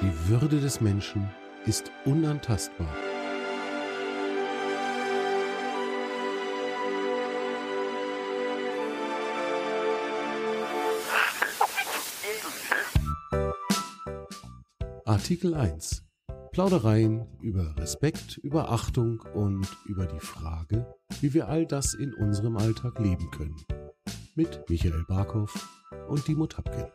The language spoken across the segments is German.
Die Würde des Menschen ist unantastbar. Artikel 1. Plaudereien über Respekt, über Achtung und über die Frage, wie wir all das in unserem Alltag leben können. Mit Michael Barkow und Dimo Tapkin.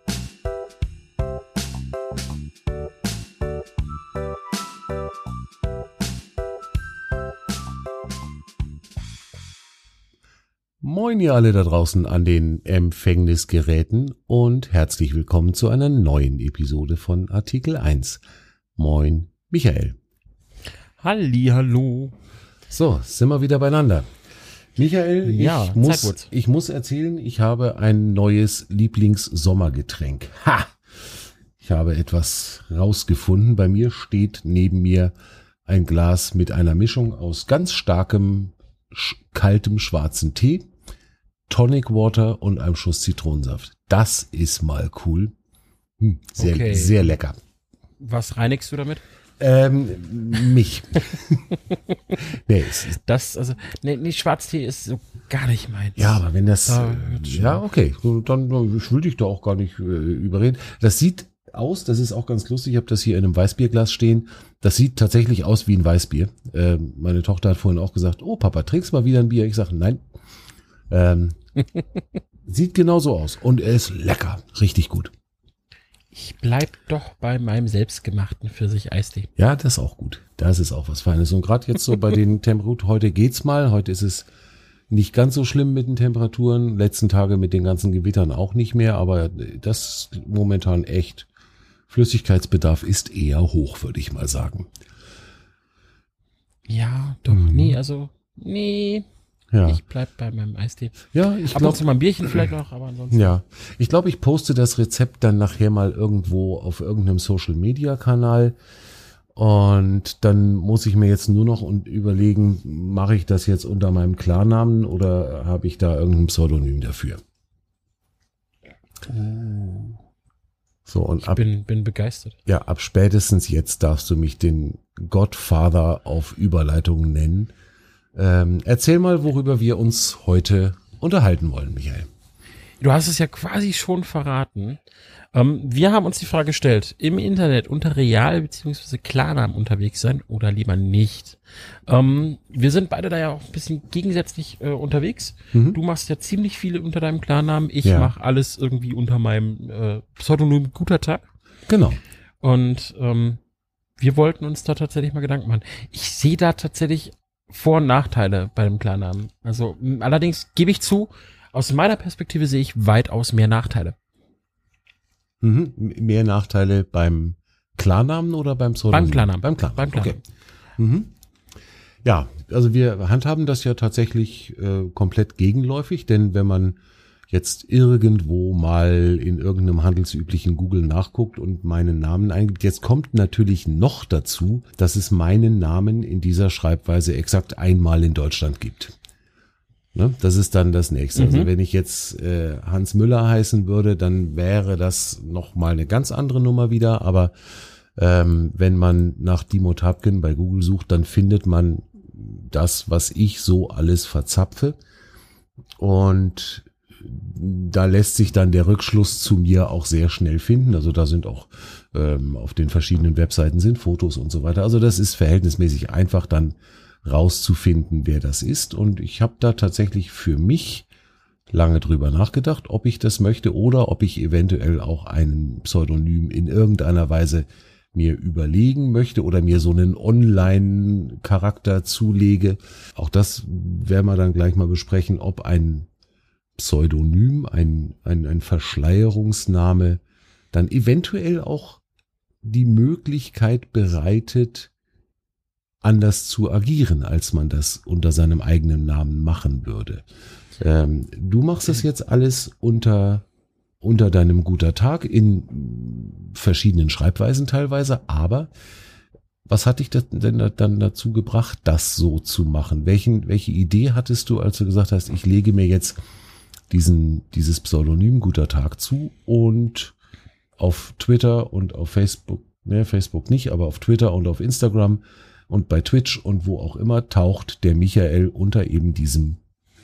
Moin ihr alle da draußen an den Empfängnisgeräten und herzlich willkommen zu einer neuen Episode von Artikel 1. Moin, Michael. Halli, hallo. So, sind wir wieder beieinander. Michael, Ja, ich, muss, ich muss erzählen, ich habe ein neues Lieblingssommergetränk. Ha! Ich habe etwas rausgefunden. Bei mir steht neben mir ein Glas mit einer Mischung aus ganz starkem, kaltem schwarzen Tee, Tonic Water und einem Schuss Zitronensaft. Das ist mal cool. Hm, sehr, Okay. sehr lecker. Was reinigst du damit? Ähm, mich. nee, Das, also, nee, nee, Schwarztee ist so gar nicht meins. ja, aber wenn das, Da äh, ja, okay, dann, äh, ich will dich da auch gar nicht äh, überreden. Das sieht aus, das ist auch ganz lustig, ich habe das hier in einem Weißbierglas stehen. Das sieht tatsächlich aus wie ein Weißbier. Ähm, meine Tochter hat vorhin auch gesagt, oh Papa, trinkst mal wieder ein Bier? Ich sage, nein. Ähm, sieht genau so aus und er ist lecker, richtig gut. Ich bleib doch bei meinem selbstgemachten Pfirsich-Eistee. Ja, das ist auch gut. Das ist auch was Feines. Und gerade jetzt so bei den Temperaturen, heute geht's mal. Heute ist es nicht ganz so schlimm mit den Temperaturen. Letzten Tage mit den ganzen Gewittern auch nicht mehr. Aber das momentan echt Flüssigkeitsbedarf ist eher hoch, würde ich mal sagen. Ja, doch, Mhm. nee, also, nee, Ja, ich bleib bei meinem Eistee. ja ich glaube, zu mal ein Bierchen vielleicht noch, aber ansonsten. ja, ich glaube, ich poste das Rezept dann nachher mal irgendwo auf irgendeinem Social Media Kanal. Und dann muss ich mir jetzt nur noch und überlegen, mache ich das jetzt unter meinem Klarnamen oder habe ich da irgendein Pseudonym dafür? So, und Ich ab, bin, bin begeistert. ja, ab spätestens jetzt darfst du mich den Godfather auf Überleitung nennen. Ähm, erzähl mal, worüber wir uns heute unterhalten wollen, Michael. Du hast es ja quasi schon verraten. Ähm, wir haben uns die Frage gestellt, im Internet unter Real- bzw. Klarnamen unterwegs sein oder lieber nicht. Ähm, wir sind beide da ja auch ein bisschen gegensätzlich äh, unterwegs. Mhm. Du machst ja ziemlich viele unter deinem Klarnamen. Ich Ja. mache alles irgendwie unter meinem äh, Pseudonym Guter Tag. Genau. Und ähm, wir wollten uns da tatsächlich mal Gedanken machen. Ich sehe da tatsächlich Vor- und Nachteile bei dem Klarnamen. Also allerdings gebe ich zu, aus meiner Perspektive sehe ich weitaus mehr Nachteile. Mhm. Mehr Nachteile beim Klarnamen oder beim Pseudonym? Beim Klarnamen. Beim Klarnamen. Beim Klarnamen. Okay. Mhm. Ja, also wir handhaben das ja tatsächlich äh, komplett gegenläufig, denn wenn man jetzt irgendwo mal in irgendeinem handelsüblichen Google nachguckt und meinen Namen eingibt, jetzt kommt natürlich noch dazu, dass es meinen Namen in dieser Schreibweise exakt einmal in Deutschland gibt. Ne? Das ist dann das nächste. Also Mhm. wenn ich jetzt äh, Hans Müller heißen würde, dann wäre das noch mal eine ganz andere Nummer wieder. Aber ähm, wenn man nach Dimo Tapkin bei Google sucht, dann findet man das, was ich so alles verzapfe. Und da lässt sich dann der Rückschluss zu mir auch sehr schnell finden. Also da sind auch ähm, auf den verschiedenen Webseiten sind Fotos und so weiter. Also das ist verhältnismäßig einfach dann rauszufinden, wer das ist. Und ich habe da tatsächlich für mich lange drüber nachgedacht, ob ich das möchte oder ob ich eventuell auch einen Pseudonym in irgendeiner Weise mir überlegen möchte oder mir so einen Online-Charakter zulege. Auch das werden wir dann gleich mal besprechen, ob ein Pseudonym, ein, ein, ein Verschleierungsname dann eventuell auch die Möglichkeit bereitet, anders zu agieren, als man das unter seinem eigenen Namen machen würde. Ähm, du machst das jetzt alles unter, unter deinem guter Tag in verschiedenen Schreibweisen teilweise, aber was hat dich denn da- dann dazu gebracht, das so zu machen? Welchen, welche Idee hattest du, als du gesagt hast, ich lege mir jetzt diesen, dieses Pseudonym guter Tag zu und auf Twitter und auf Facebook ne, Facebook nicht, aber auf Twitter und auf Instagram und bei Twitch und wo auch immer taucht der Michael unter eben diesem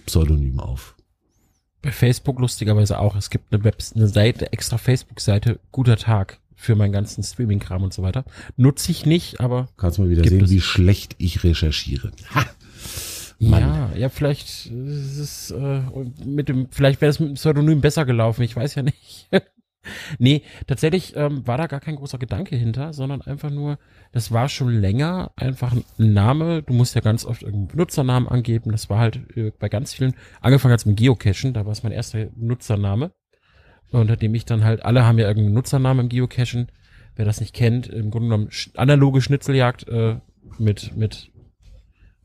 Pseudonym auf. Bei Facebook lustigerweise auch. Es gibt eine, Web eine Seite, extra Facebook-Seite, guter Tag für meinen ganzen Streaming-Kram und so weiter. Nutze ich nicht, aber. Kannst mal wieder sehen, es. wie schlecht ich recherchiere. Ha! Mann. Ja, ja, vielleicht ist es äh, mit dem, vielleicht wäre es mit dem Pseudonym besser gelaufen, ich weiß ja nicht. nee, tatsächlich ähm, war da gar kein großer Gedanke hinter, sondern einfach nur, das war schon länger einfach ein Name. Du musst ja ganz oft irgendeinen Benutzernamen angeben. Das war halt äh, bei ganz vielen, angefangen als mit Geocachen, da war es mein erster Nutzername, unter dem ich dann halt, alle haben ja irgendeinen Nutzernamen im Geocachen. Wer das nicht kennt, im Grunde genommen analoge Schnitzeljagd äh, mit, mit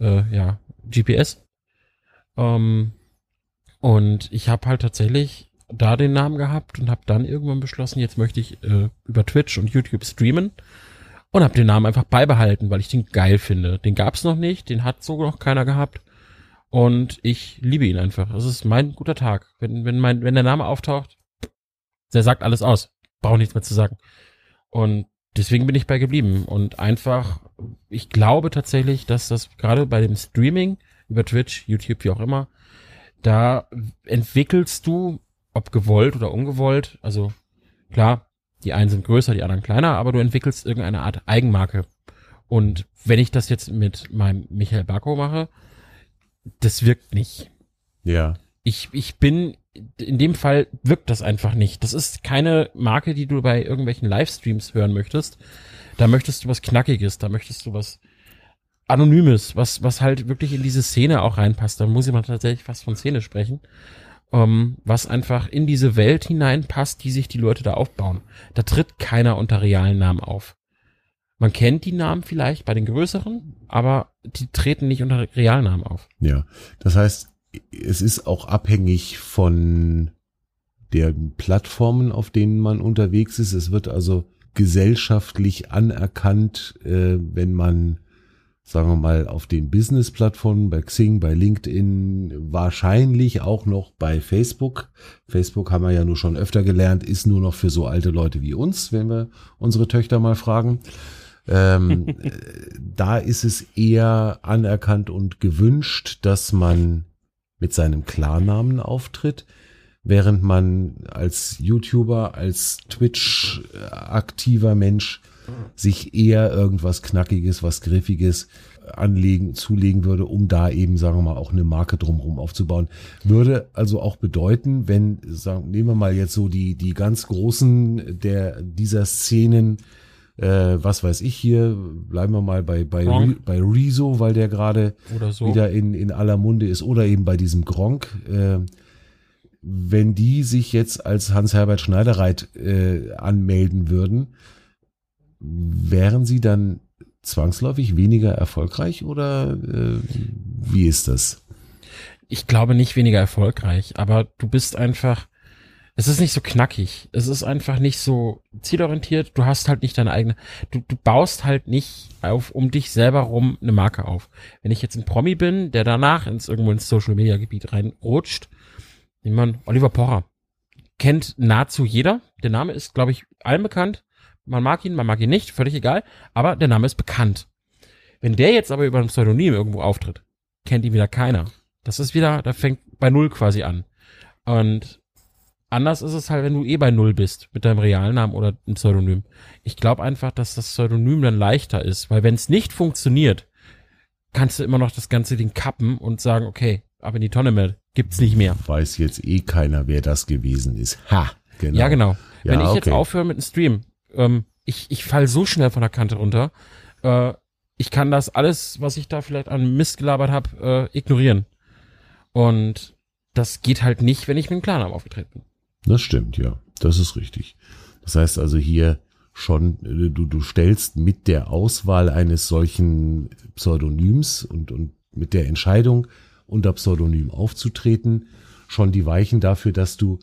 äh, ja, GPS. Ähm, und ich habe halt tatsächlich da den Namen gehabt und habe dann irgendwann beschlossen, jetzt möchte ich äh, über Twitch und YouTube streamen und habe den Namen einfach beibehalten, weil ich den geil finde. Den gab's noch nicht, den hat so noch keiner gehabt und ich liebe ihn einfach. Es ist mein guter Tag. Wenn wenn mein wenn der Name auftaucht, der sagt alles aus. Brauche nichts mehr zu sagen. Und deswegen bin ich bei geblieben und einfach ich glaube tatsächlich, dass das gerade bei dem Streaming über Twitch, YouTube, wie auch immer, da entwickelst du ob gewollt oder ungewollt. Also klar, die einen sind größer, die anderen kleiner, aber du entwickelst irgendeine Art Eigenmarke. Und wenn ich das jetzt mit meinem Michael Bacco mache, das wirkt nicht. Ja. Ich, ich bin, in dem Fall wirkt das einfach nicht. Das ist keine Marke, die du bei irgendwelchen Livestreams hören möchtest. Da möchtest du was Knackiges, da möchtest du was Anonymes, was, was halt wirklich in diese Szene auch reinpasst. Da muss ich mal tatsächlich fast von Szene sprechen ähm, was einfach in diese Welt hineinpasst, die sich die Leute da aufbauen. Da tritt keiner unter realen Namen auf. Man kennt die Namen vielleicht bei den größeren, aber die treten nicht unter Realnamen auf. Ja, das heißt, es ist auch abhängig von der Plattformen, auf denen man unterwegs ist. Es wird also gesellschaftlich anerkannt, äh, wenn man sagen wir mal, auf den Business-Plattformen, bei Xing, bei LinkedIn, wahrscheinlich auch noch bei Facebook. Facebook haben wir ja nur schon öfter gelernt, ist nur noch für so alte Leute wie uns, wenn wir unsere Töchter mal fragen. Ähm, da ist es eher anerkannt und gewünscht, dass man mit seinem Klarnamen auftritt, während man als YouTuber, als Twitch aktiver Mensch sich eher irgendwas Knackiges, was Griffiges anlegen, zulegen würde, um da eben, sagen wir mal, auch eine Marke drumherum aufzubauen. Würde also auch bedeuten, wenn, sagen, nehmen wir mal jetzt so die, die ganz großen der, dieser Szenen, äh, was weiß ich hier, bleiben wir mal bei, bei, Re, bei Rezo, weil der gerade so. wieder in, in aller Munde ist, oder eben bei diesem Gronk, äh, wenn die sich jetzt als Hans-Herbert Schneiderreit äh, anmelden würden, wären sie dann zwangsläufig weniger erfolgreich oder äh, wie ist das? Ich glaube nicht weniger erfolgreich, aber du bist einfach, es ist nicht so knackig, es ist einfach nicht so zielorientiert, du hast halt nicht deine eigene, du, du baust halt nicht auf, um dich selber rum eine Marke auf. Wenn ich jetzt ein Promi bin, der danach ins irgendwo ins Social Media Gebiet reinrutscht, nehmen wir Oliver Pocher. Kennt nahezu jeder. Der Name ist, glaube ich, allen bekannt. Man mag ihn, man mag ihn nicht, völlig egal, aber der Name ist bekannt. Wenn der jetzt aber über ein Pseudonym irgendwo auftritt, kennt ihn wieder keiner. Das ist wieder, da fängt bei Null quasi an. Und anders ist es halt, wenn du eh bei Null bist mit deinem realen Namen oder einem Pseudonym. Ich glaube einfach, dass das Pseudonym dann leichter ist, weil wenn es nicht funktioniert, kannst du immer noch das ganze Ding kappen und sagen, okay, ab in die Tonne mehr, gibt's nicht mehr. Weiß jetzt eh keiner, wer das gewesen ist. Ha, genau. Ja, genau. Ja, wenn ich okay. jetzt aufhöre mit einem Stream, ähm, ich, ich fall so schnell von der Kante runter. Äh, ich kann das alles, was ich da vielleicht an Mist gelabert habe, äh, ignorieren. Und das geht halt nicht, wenn ich mit dem Klarnamen aufgetreten bin. Das stimmt, ja. Das ist richtig. Das heißt also hier schon, äh, du, du stellst mit der Auswahl eines solchen Pseudonyms und, und mit der Entscheidung, unter Pseudonym aufzutreten, schon die Weichen dafür, dass du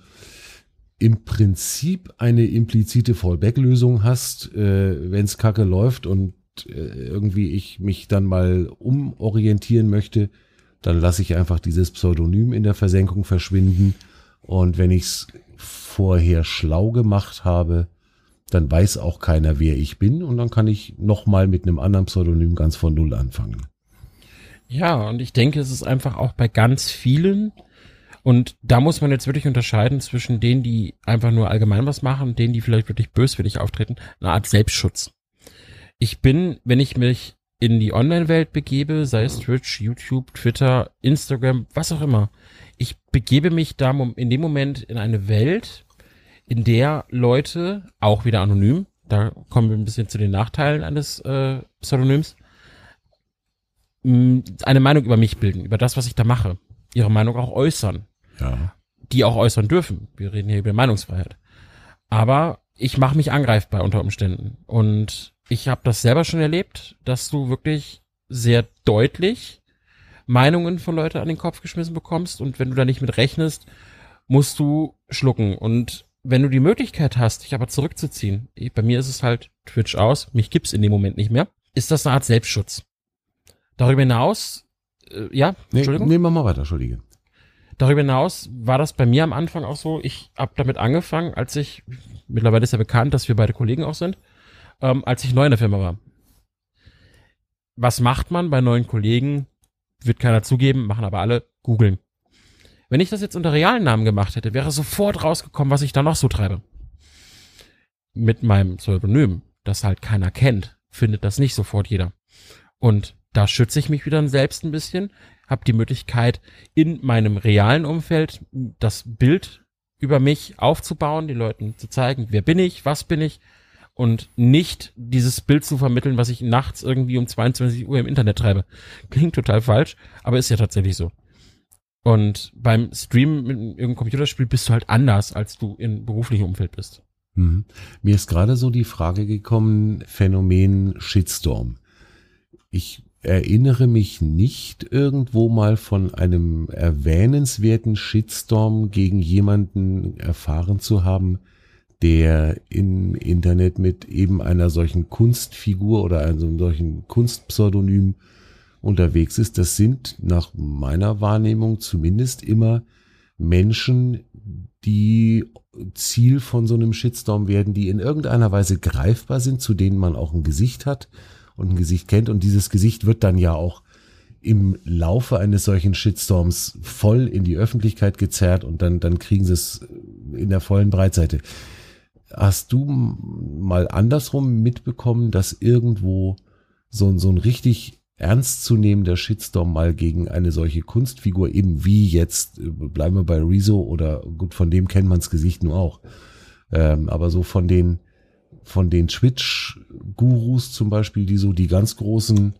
im Prinzip eine implizite Fallback-Lösung hast, äh, wenn es kacke läuft und äh, irgendwie ich mich dann mal umorientieren möchte, dann lasse ich einfach dieses Pseudonym in der Versenkung verschwinden. Und wenn ich es vorher schlau gemacht habe, dann weiß auch keiner, wer ich bin und dann kann ich nochmal mit einem anderen Pseudonym ganz von Null anfangen. Ja, und ich denke, es ist einfach auch bei ganz vielen, und da muss man jetzt wirklich unterscheiden zwischen denen, die einfach nur allgemein was machen und denen, die vielleicht wirklich böswillig auftreten, eine Art Selbstschutz. Ich bin, wenn ich mich in die Online-Welt begebe, sei es Twitch, YouTube, Twitter, Instagram, was auch immer, ich begebe mich da in dem Moment in eine Welt, in der Leute, auch wieder anonym, da kommen wir ein bisschen zu den Nachteilen eines äh, Pseudonyms, eine Meinung über mich bilden, über das, was ich da mache, ihre Meinung auch äußern. Ja. Die auch äußern dürfen. Wir reden hier über Meinungsfreiheit. Aber ich mache mich angreifbar unter Umständen. Und ich habe das selber schon erlebt, dass du wirklich sehr deutlich Meinungen von Leuten an den Kopf geschmissen bekommst. Und wenn du da nicht mit rechnest, musst du schlucken. Und wenn du die Möglichkeit hast, dich aber zurückzuziehen, bei mir ist es halt Twitch aus, mich gibt's in dem Moment nicht mehr, ist das eine Art Selbstschutz. Darüber hinaus, äh, ja, nee, Entschuldigung. Nehmen wir mal weiter, Entschuldige. Darüber hinaus war das bei mir am Anfang auch so, ich habe damit angefangen, als ich, mittlerweile ist ja bekannt, dass wir beide Kollegen auch sind, ähm, als ich neu in der Firma war. Was macht man bei neuen Kollegen? Wird keiner zugeben, machen aber alle, googeln. Wenn ich das jetzt unter realen Namen gemacht hätte, wäre sofort rausgekommen, was ich da noch so treibe. Mit meinem Pseudonym, das halt keiner kennt, findet das nicht sofort jeder. Und da schütze ich mich wieder selbst ein bisschen, habe die Möglichkeit, in meinem realen Umfeld das Bild über mich aufzubauen, den Leuten zu zeigen, wer bin ich, was bin ich und nicht dieses Bild zu vermitteln, was ich nachts irgendwie um 22 Uhr im Internet treibe. Klingt total falsch, aber ist ja tatsächlich so. Und beim Streamen mit irgendeinem Computerspiel bist du halt anders, als du im beruflichen Umfeld bist. Mhm. Mir ist gerade so die Frage gekommen, Phänomen Shitstorm. Ich erinnere mich nicht irgendwo mal von einem erwähnenswerten Shitstorm gegen jemanden erfahren zu haben, der im Internet mit eben einer solchen Kunstfigur oder einem solchen Kunstpseudonym unterwegs ist. Das sind nach meiner Wahrnehmung zumindest immer Menschen, die Ziel von so einem Shitstorm werden, die in irgendeiner Weise greifbar sind, zu denen man auch ein Gesicht hat und ein Gesicht kennt. Und dieses Gesicht wird dann ja auch im Laufe eines solchen Shitstorms voll in die Öffentlichkeit gezerrt und dann, dann kriegen sie es in der vollen Breitseite. Hast du mal andersrum mitbekommen, dass irgendwo so, so ein richtig ernstzunehmender Shitstorm mal gegen eine solche Kunstfigur, eben wie jetzt, bleiben wir bei Rezo oder gut, von dem kennt man's Gesicht nur auch. Ähm, aber so von den von den Twitch-Gurus zum Beispiel, die so die ganz großen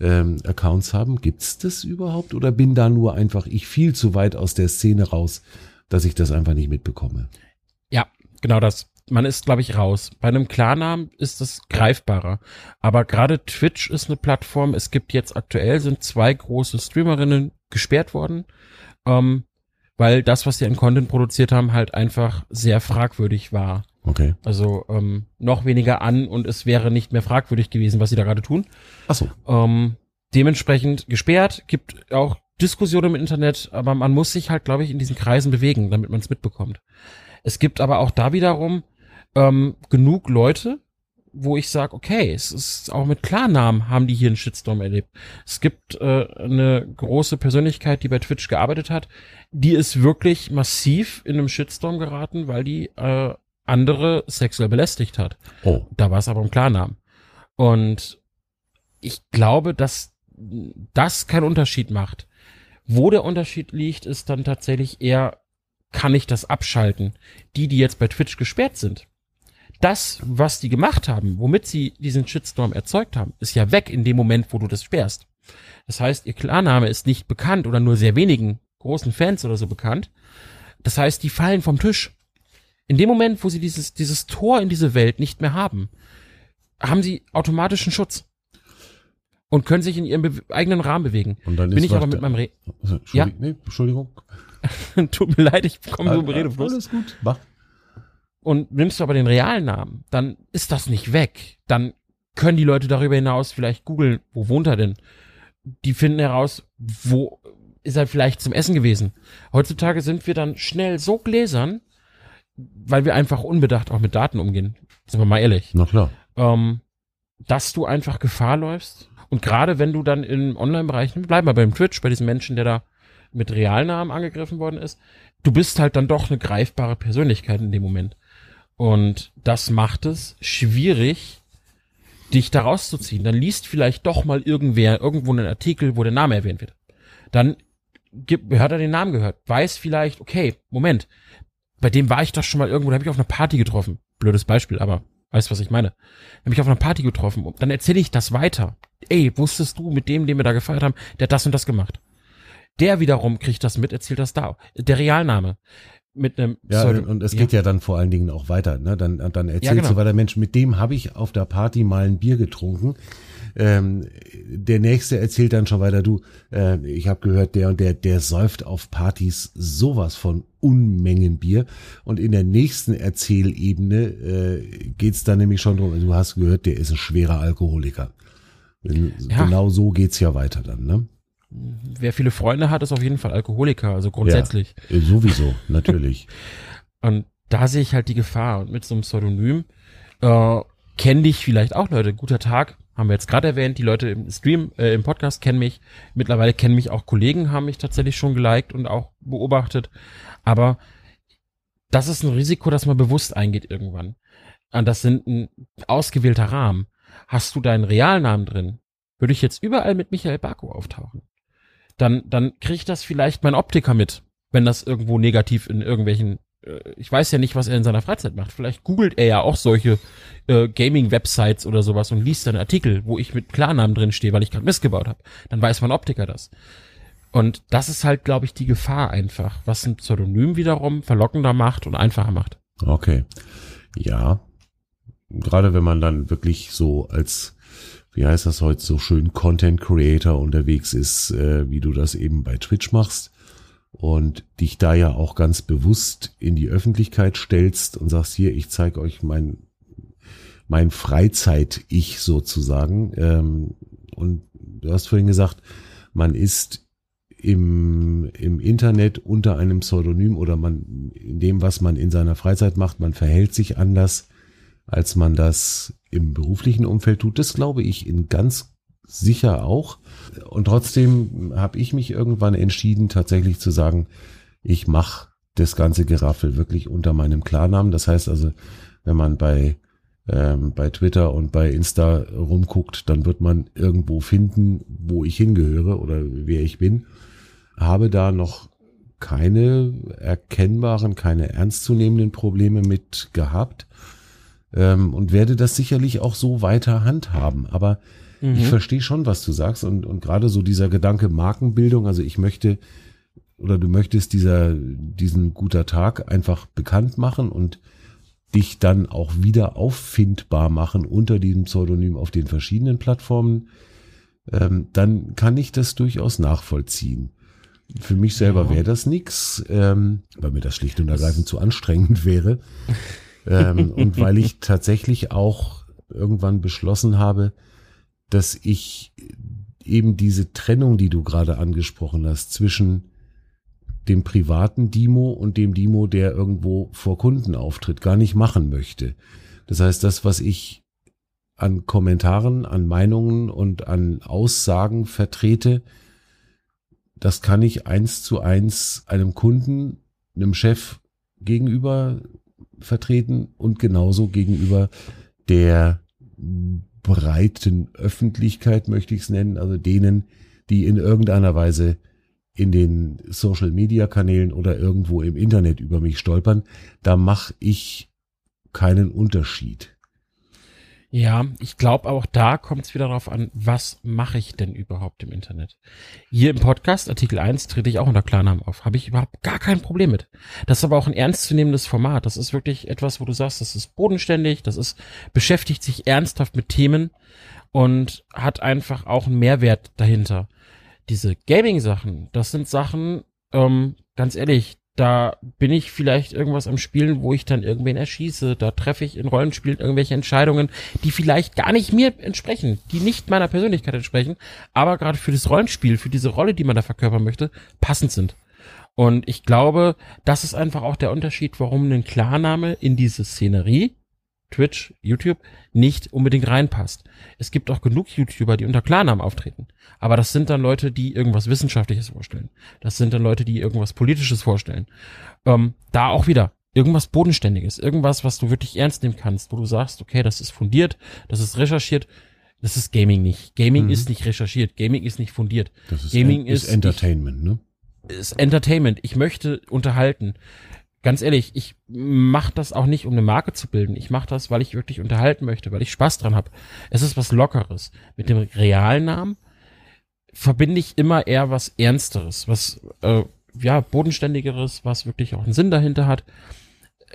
ähm, Accounts haben, gibt's das überhaupt oder bin da nur einfach ich viel zu weit aus der Szene raus, dass ich das einfach nicht mitbekomme? Ja, genau das. Man ist, glaube ich, raus. Bei einem Klarnamen ist es greifbarer. Aber gerade Twitch ist eine Plattform. Es gibt jetzt aktuell sind zwei große Streamerinnen gesperrt worden, ähm, weil das, was sie an Content produziert haben, halt einfach sehr fragwürdig war. Okay. Also ähm, noch weniger an und es wäre nicht mehr fragwürdig gewesen, was sie da gerade tun. Ach so. Ähm, dementsprechend gesperrt, gibt auch Diskussionen im Internet, aber man muss sich halt, glaube ich, in diesen Kreisen bewegen, damit man es mitbekommt. Es gibt aber auch da wiederum ähm, genug Leute, wo ich sage, okay, es ist auch mit Klarnamen haben die hier einen Shitstorm erlebt. Es gibt äh, eine große Persönlichkeit, die bei Twitch gearbeitet hat, die ist wirklich massiv in einem Shitstorm geraten, weil die äh, andere sexuell belästigt hat. Oh. Da war es aber im Klarnamen. Und ich glaube, dass das keinen Unterschied macht. Wo der Unterschied liegt, ist dann tatsächlich eher, kann ich das abschalten? Die, die jetzt bei Twitch gesperrt sind. Das, was die gemacht haben, womit sie diesen Shitstorm erzeugt haben, ist ja weg in dem Moment, wo du das sperrst. Das heißt, ihr Klarname ist nicht bekannt oder nur sehr wenigen großen Fans oder so bekannt. Das heißt, die fallen vom Tisch. In dem Moment, wo sie dieses, dieses Tor in diese Welt nicht mehr haben, haben sie automatischen Schutz. Und können sich in ihrem be eigenen Rahmen bewegen. Und dann Bin ist ich aber mit meinem Re Also, Ja. Entschuldigung, nee, Entschuldigung. Tut mir leid, ich komme so im Redefluss. Alles gut. Mach. Und nimmst du aber den realen Namen, dann ist das nicht weg. Dann können die Leute darüber hinaus vielleicht googeln, wo wohnt er denn? Die finden heraus, wo ist er vielleicht zum Essen gewesen. Heutzutage sind wir dann schnell so gläsern, weil wir einfach unbedacht auch mit Daten umgehen. Sind wir mal ehrlich. Na klar. Ähm, dass du einfach Gefahr läufst. Und gerade wenn du dann im Online-Bereich, bleib mal beim Twitch, bei diesem Menschen, der da mit Realnamen angegriffen worden ist, du bist halt dann doch eine greifbare Persönlichkeit in dem Moment. Und das macht es schwierig, dich da rauszuziehen. Dann liest vielleicht doch mal irgendwer irgendwo einen Artikel, wo der Name erwähnt wird. Dann gibt, er den Namen gehört, weiß vielleicht, okay, Moment, bei dem war ich doch schon mal irgendwo, da habe ich auf einer Party getroffen. Blödes Beispiel, aber weißt was ich meine? Habe ich auf einer Party getroffen dann erzähle ich das weiter. Ey, wusstest du mit dem, den wir da gefeiert haben, der hat das und das gemacht. Der wiederum kriegt das mit, erzählt das da. Der Realname mit einem ja Pseudo und es geht ja. ja dann vor allen Dingen auch weiter ne dann dann erzählst ja, genau. du weiter Mensch mit dem habe ich auf der Party mal ein Bier getrunken ähm, der nächste erzählt dann schon weiter du äh, ich habe gehört der und der der säuft auf Partys sowas von Unmengen Bier und in der nächsten Erzählebene äh, geht's dann nämlich schon drum du hast gehört der ist ein schwerer Alkoholiker ja. genau so geht's ja weiter dann ne wer viele Freunde hat, ist auf jeden Fall Alkoholiker, also grundsätzlich. Ja, sowieso, natürlich. und da sehe ich halt die Gefahr. Und mit so einem Pseudonym äh, kenne dich vielleicht auch Leute. Guter Tag, haben wir jetzt gerade erwähnt. Die Leute im Stream, äh, im Podcast kennen mich. Mittlerweile kennen mich auch Kollegen, haben mich tatsächlich schon geliked und auch beobachtet. Aber das ist ein Risiko, das man bewusst eingeht irgendwann. Und das sind ein ausgewählter Rahmen. Hast du deinen Realnamen drin, würde ich jetzt überall mit Michael Barko auftauchen dann, dann kriegt das vielleicht mein Optiker mit, wenn das irgendwo negativ in irgendwelchen, äh, ich weiß ja nicht, was er in seiner Freizeit macht. Vielleicht googelt er ja auch solche äh, Gaming-Websites oder sowas und liest dann Artikel, wo ich mit Klarnamen drin stehe, weil ich gerade missgebaut habe. Dann weiß mein Optiker das. Und das ist halt, glaube ich, die Gefahr einfach, was ein Pseudonym wiederum verlockender macht und einfacher macht. Okay. Ja. Gerade wenn man dann wirklich so als wie heißt das heute so schön, Content Creator unterwegs ist, äh, wie du das eben bei Twitch machst und dich da ja auch ganz bewusst in die Öffentlichkeit stellst und sagst hier, ich zeige euch mein mein Freizeit-Ich sozusagen. Ähm, und du hast vorhin gesagt, man ist im, im Internet unter einem Pseudonym oder man in dem, was man in seiner Freizeit macht, man verhält sich anders, als man das im beruflichen Umfeld tut. Das glaube ich in ganz sicher auch. Und trotzdem habe ich mich irgendwann entschieden, tatsächlich zu sagen, ich mache das ganze Geraffel wirklich unter meinem Klarnamen. Das heißt also, wenn man bei ähm, bei Twitter und bei Insta rumguckt, dann wird man irgendwo finden, wo ich hingehöre oder wer ich bin. Habe da noch keine erkennbaren, keine ernstzunehmenden Probleme mit gehabt ähm, und werde das sicherlich auch so weiter handhaben. Aber mhm. ich verstehe schon, was du sagst und, und gerade so dieser Gedanke Markenbildung, also ich möchte oder du möchtest dieser, diesen guter Tag einfach bekannt machen und dich dann auch wieder auffindbar machen unter diesem Pseudonym auf den verschiedenen Plattformen, ähm, dann kann ich das durchaus nachvollziehen. Für mich selber ja. wäre das nix, ähm, weil mir das schlicht und ergreifend zu anstrengend wäre. Ähm, und weil ich tatsächlich auch irgendwann beschlossen habe, dass ich eben diese Trennung, die du gerade angesprochen hast, zwischen dem privaten Dimo und dem Dimo, der irgendwo vor Kunden auftritt, gar nicht machen möchte. Das heißt, das, was ich an Kommentaren, an Meinungen und an Aussagen vertrete, das kann ich eins zu eins einem Kunden, einem Chef gegenüber vertreten und genauso gegenüber der breiten Öffentlichkeit, möchte ich es nennen, also denen, die in irgendeiner Weise in den Social-Media-Kanälen oder irgendwo im Internet über mich stolpern, da mache ich keinen Unterschied. Ja, ich glaube auch da kommt es wieder darauf an, was mache ich denn überhaupt im Internet? Hier im Podcast, Artikel 1, trete ich auch unter Klarnamen auf. Habe ich überhaupt gar kein Problem mit. Das ist aber auch ein ernstzunehmendes Format. Das ist wirklich etwas, wo du sagst, das ist bodenständig, das ist, beschäftigt sich ernsthaft mit Themen und hat einfach auch einen Mehrwert dahinter. Diese Gaming-Sachen, das sind Sachen, ähm, ganz ehrlich, da bin ich vielleicht irgendwas am Spielen, wo ich dann irgendwen erschieße. Da treffe ich in Rollenspielen irgendwelche Entscheidungen, die vielleicht gar nicht mir entsprechen, die nicht meiner Persönlichkeit entsprechen, aber gerade für das Rollenspiel, für diese Rolle, die man da verkörpern möchte, passend sind. Und ich glaube, das ist einfach auch der Unterschied, warum ein Klarname in diese Szenerie, Twitch, YouTube, nicht unbedingt reinpasst. Es gibt auch genug YouTuber, die unter Klarnamen auftreten. Aber das sind dann Leute, die irgendwas Wissenschaftliches vorstellen. Das sind dann Leute, die irgendwas Politisches vorstellen. Ähm, da auch wieder irgendwas Bodenständiges, irgendwas, was du wirklich ernst nehmen kannst, wo du sagst, okay, das ist fundiert, das ist recherchiert. Das ist Gaming nicht. Gaming mhm. ist nicht recherchiert. Gaming ist nicht fundiert. Das ist Gaming ist, ist Entertainment, ich, ne? Ist Entertainment. Ich möchte unterhalten. Ganz ehrlich, ich mache das auch nicht, um eine Marke zu bilden. Ich mache das, weil ich wirklich unterhalten möchte, weil ich Spaß dran habe. Es ist was Lockeres. Mit dem realen Namen verbinde ich immer eher was Ernsteres, was äh, ja bodenständigeres, was wirklich auch einen Sinn dahinter hat.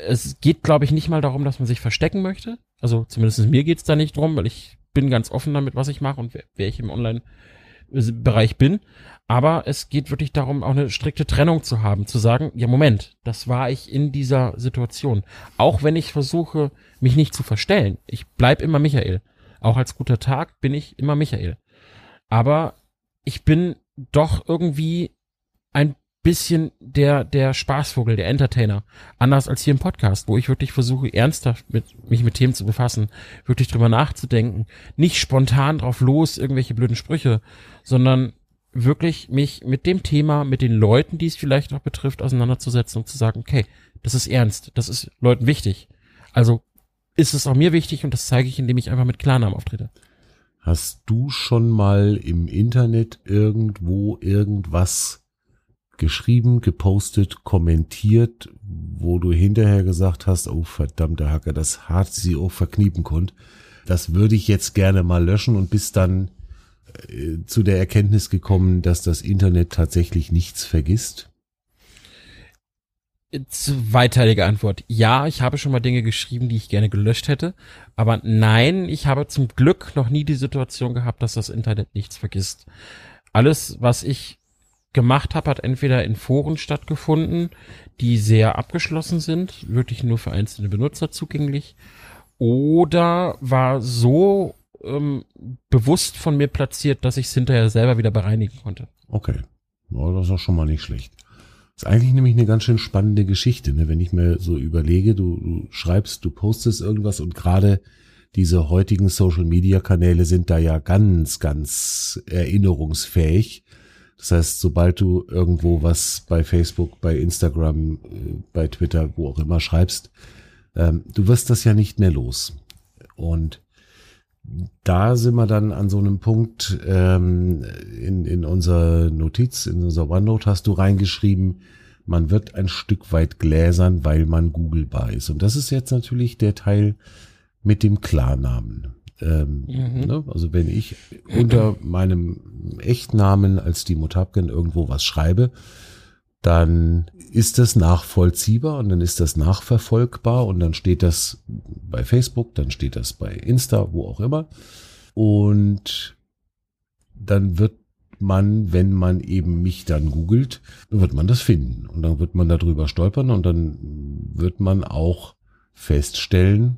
Es geht, glaube ich, nicht mal darum, dass man sich verstecken möchte. Also zumindest mir geht's da nicht drum, weil ich bin ganz offen damit, was ich mache und wer, wer ich im Online-Bereich bin. Aber es geht wirklich darum, auch eine strikte Trennung zu haben, zu sagen, ja Moment, das war ich in dieser Situation. Auch wenn ich versuche, mich nicht zu verstellen. Ich bleib immer Michael. Auch als guter Tag bin ich immer Michael. Aber ich bin doch irgendwie ein bisschen der, der Spaßvogel, der Entertainer. Anders als hier im Podcast, wo ich wirklich versuche, ernsthaft mit, mich mit Themen zu befassen, wirklich drüber nachzudenken, nicht spontan drauf los, irgendwelche blöden Sprüche, sondern wirklich mich mit dem Thema, mit den Leuten, die es vielleicht auch betrifft, auseinanderzusetzen und zu sagen, okay, das ist ernst, das ist Leuten wichtig. Also ist es auch mir wichtig und das zeige ich, indem ich einfach mit Klarnamen auftrete. Hast du schon mal im Internet irgendwo irgendwas geschrieben, gepostet, kommentiert, wo du hinterher gesagt hast, oh verdammter Hacker, das hat sie auch verkniepen konnt. Das würde ich jetzt gerne mal löschen und bis dann zu der Erkenntnis gekommen, dass das Internet tatsächlich nichts vergisst? Zweiteilige Antwort. Ja, ich habe schon mal Dinge geschrieben, die ich gerne gelöscht hätte. Aber nein, ich habe zum Glück noch nie die Situation gehabt, dass das Internet nichts vergisst. Alles, was ich gemacht habe, hat entweder in Foren stattgefunden, die sehr abgeschlossen sind, wirklich nur für einzelne Benutzer zugänglich, oder war so ähm, bewusst von mir platziert, dass ich es hinterher selber wieder bereinigen konnte. Okay, ja, das ist auch schon mal nicht schlecht. Ist eigentlich nämlich eine ganz schön spannende Geschichte, ne? wenn ich mir so überlege, du, du schreibst, du postest irgendwas und gerade diese heutigen Social-Media-Kanäle sind da ja ganz, ganz erinnerungsfähig das heißt, sobald du irgendwo was bei Facebook, bei Instagram, äh, bei Twitter, wo auch immer schreibst, ähm, du wirst das ja nicht mehr los. Und da sind wir dann an so einem Punkt, ähm, in, in unserer Notiz, in unser OneNote hast du reingeschrieben, man wird ein Stück weit gläsern, weil man googlebar ist. Und das ist jetzt natürlich der Teil mit dem Klarnamen. Ähm, mhm. ne? Also wenn ich unter meinem Echtnamen als Dimo Tapken irgendwo was schreibe, dann ist das nachvollziehbar und dann ist das nachverfolgbar und dann steht das bei Facebook, dann steht das bei Insta, wo auch immer. Und dann wird man, wenn man eben mich dann googelt, wird man das finden und dann wird man darüber stolpern und dann wird man auch feststellen,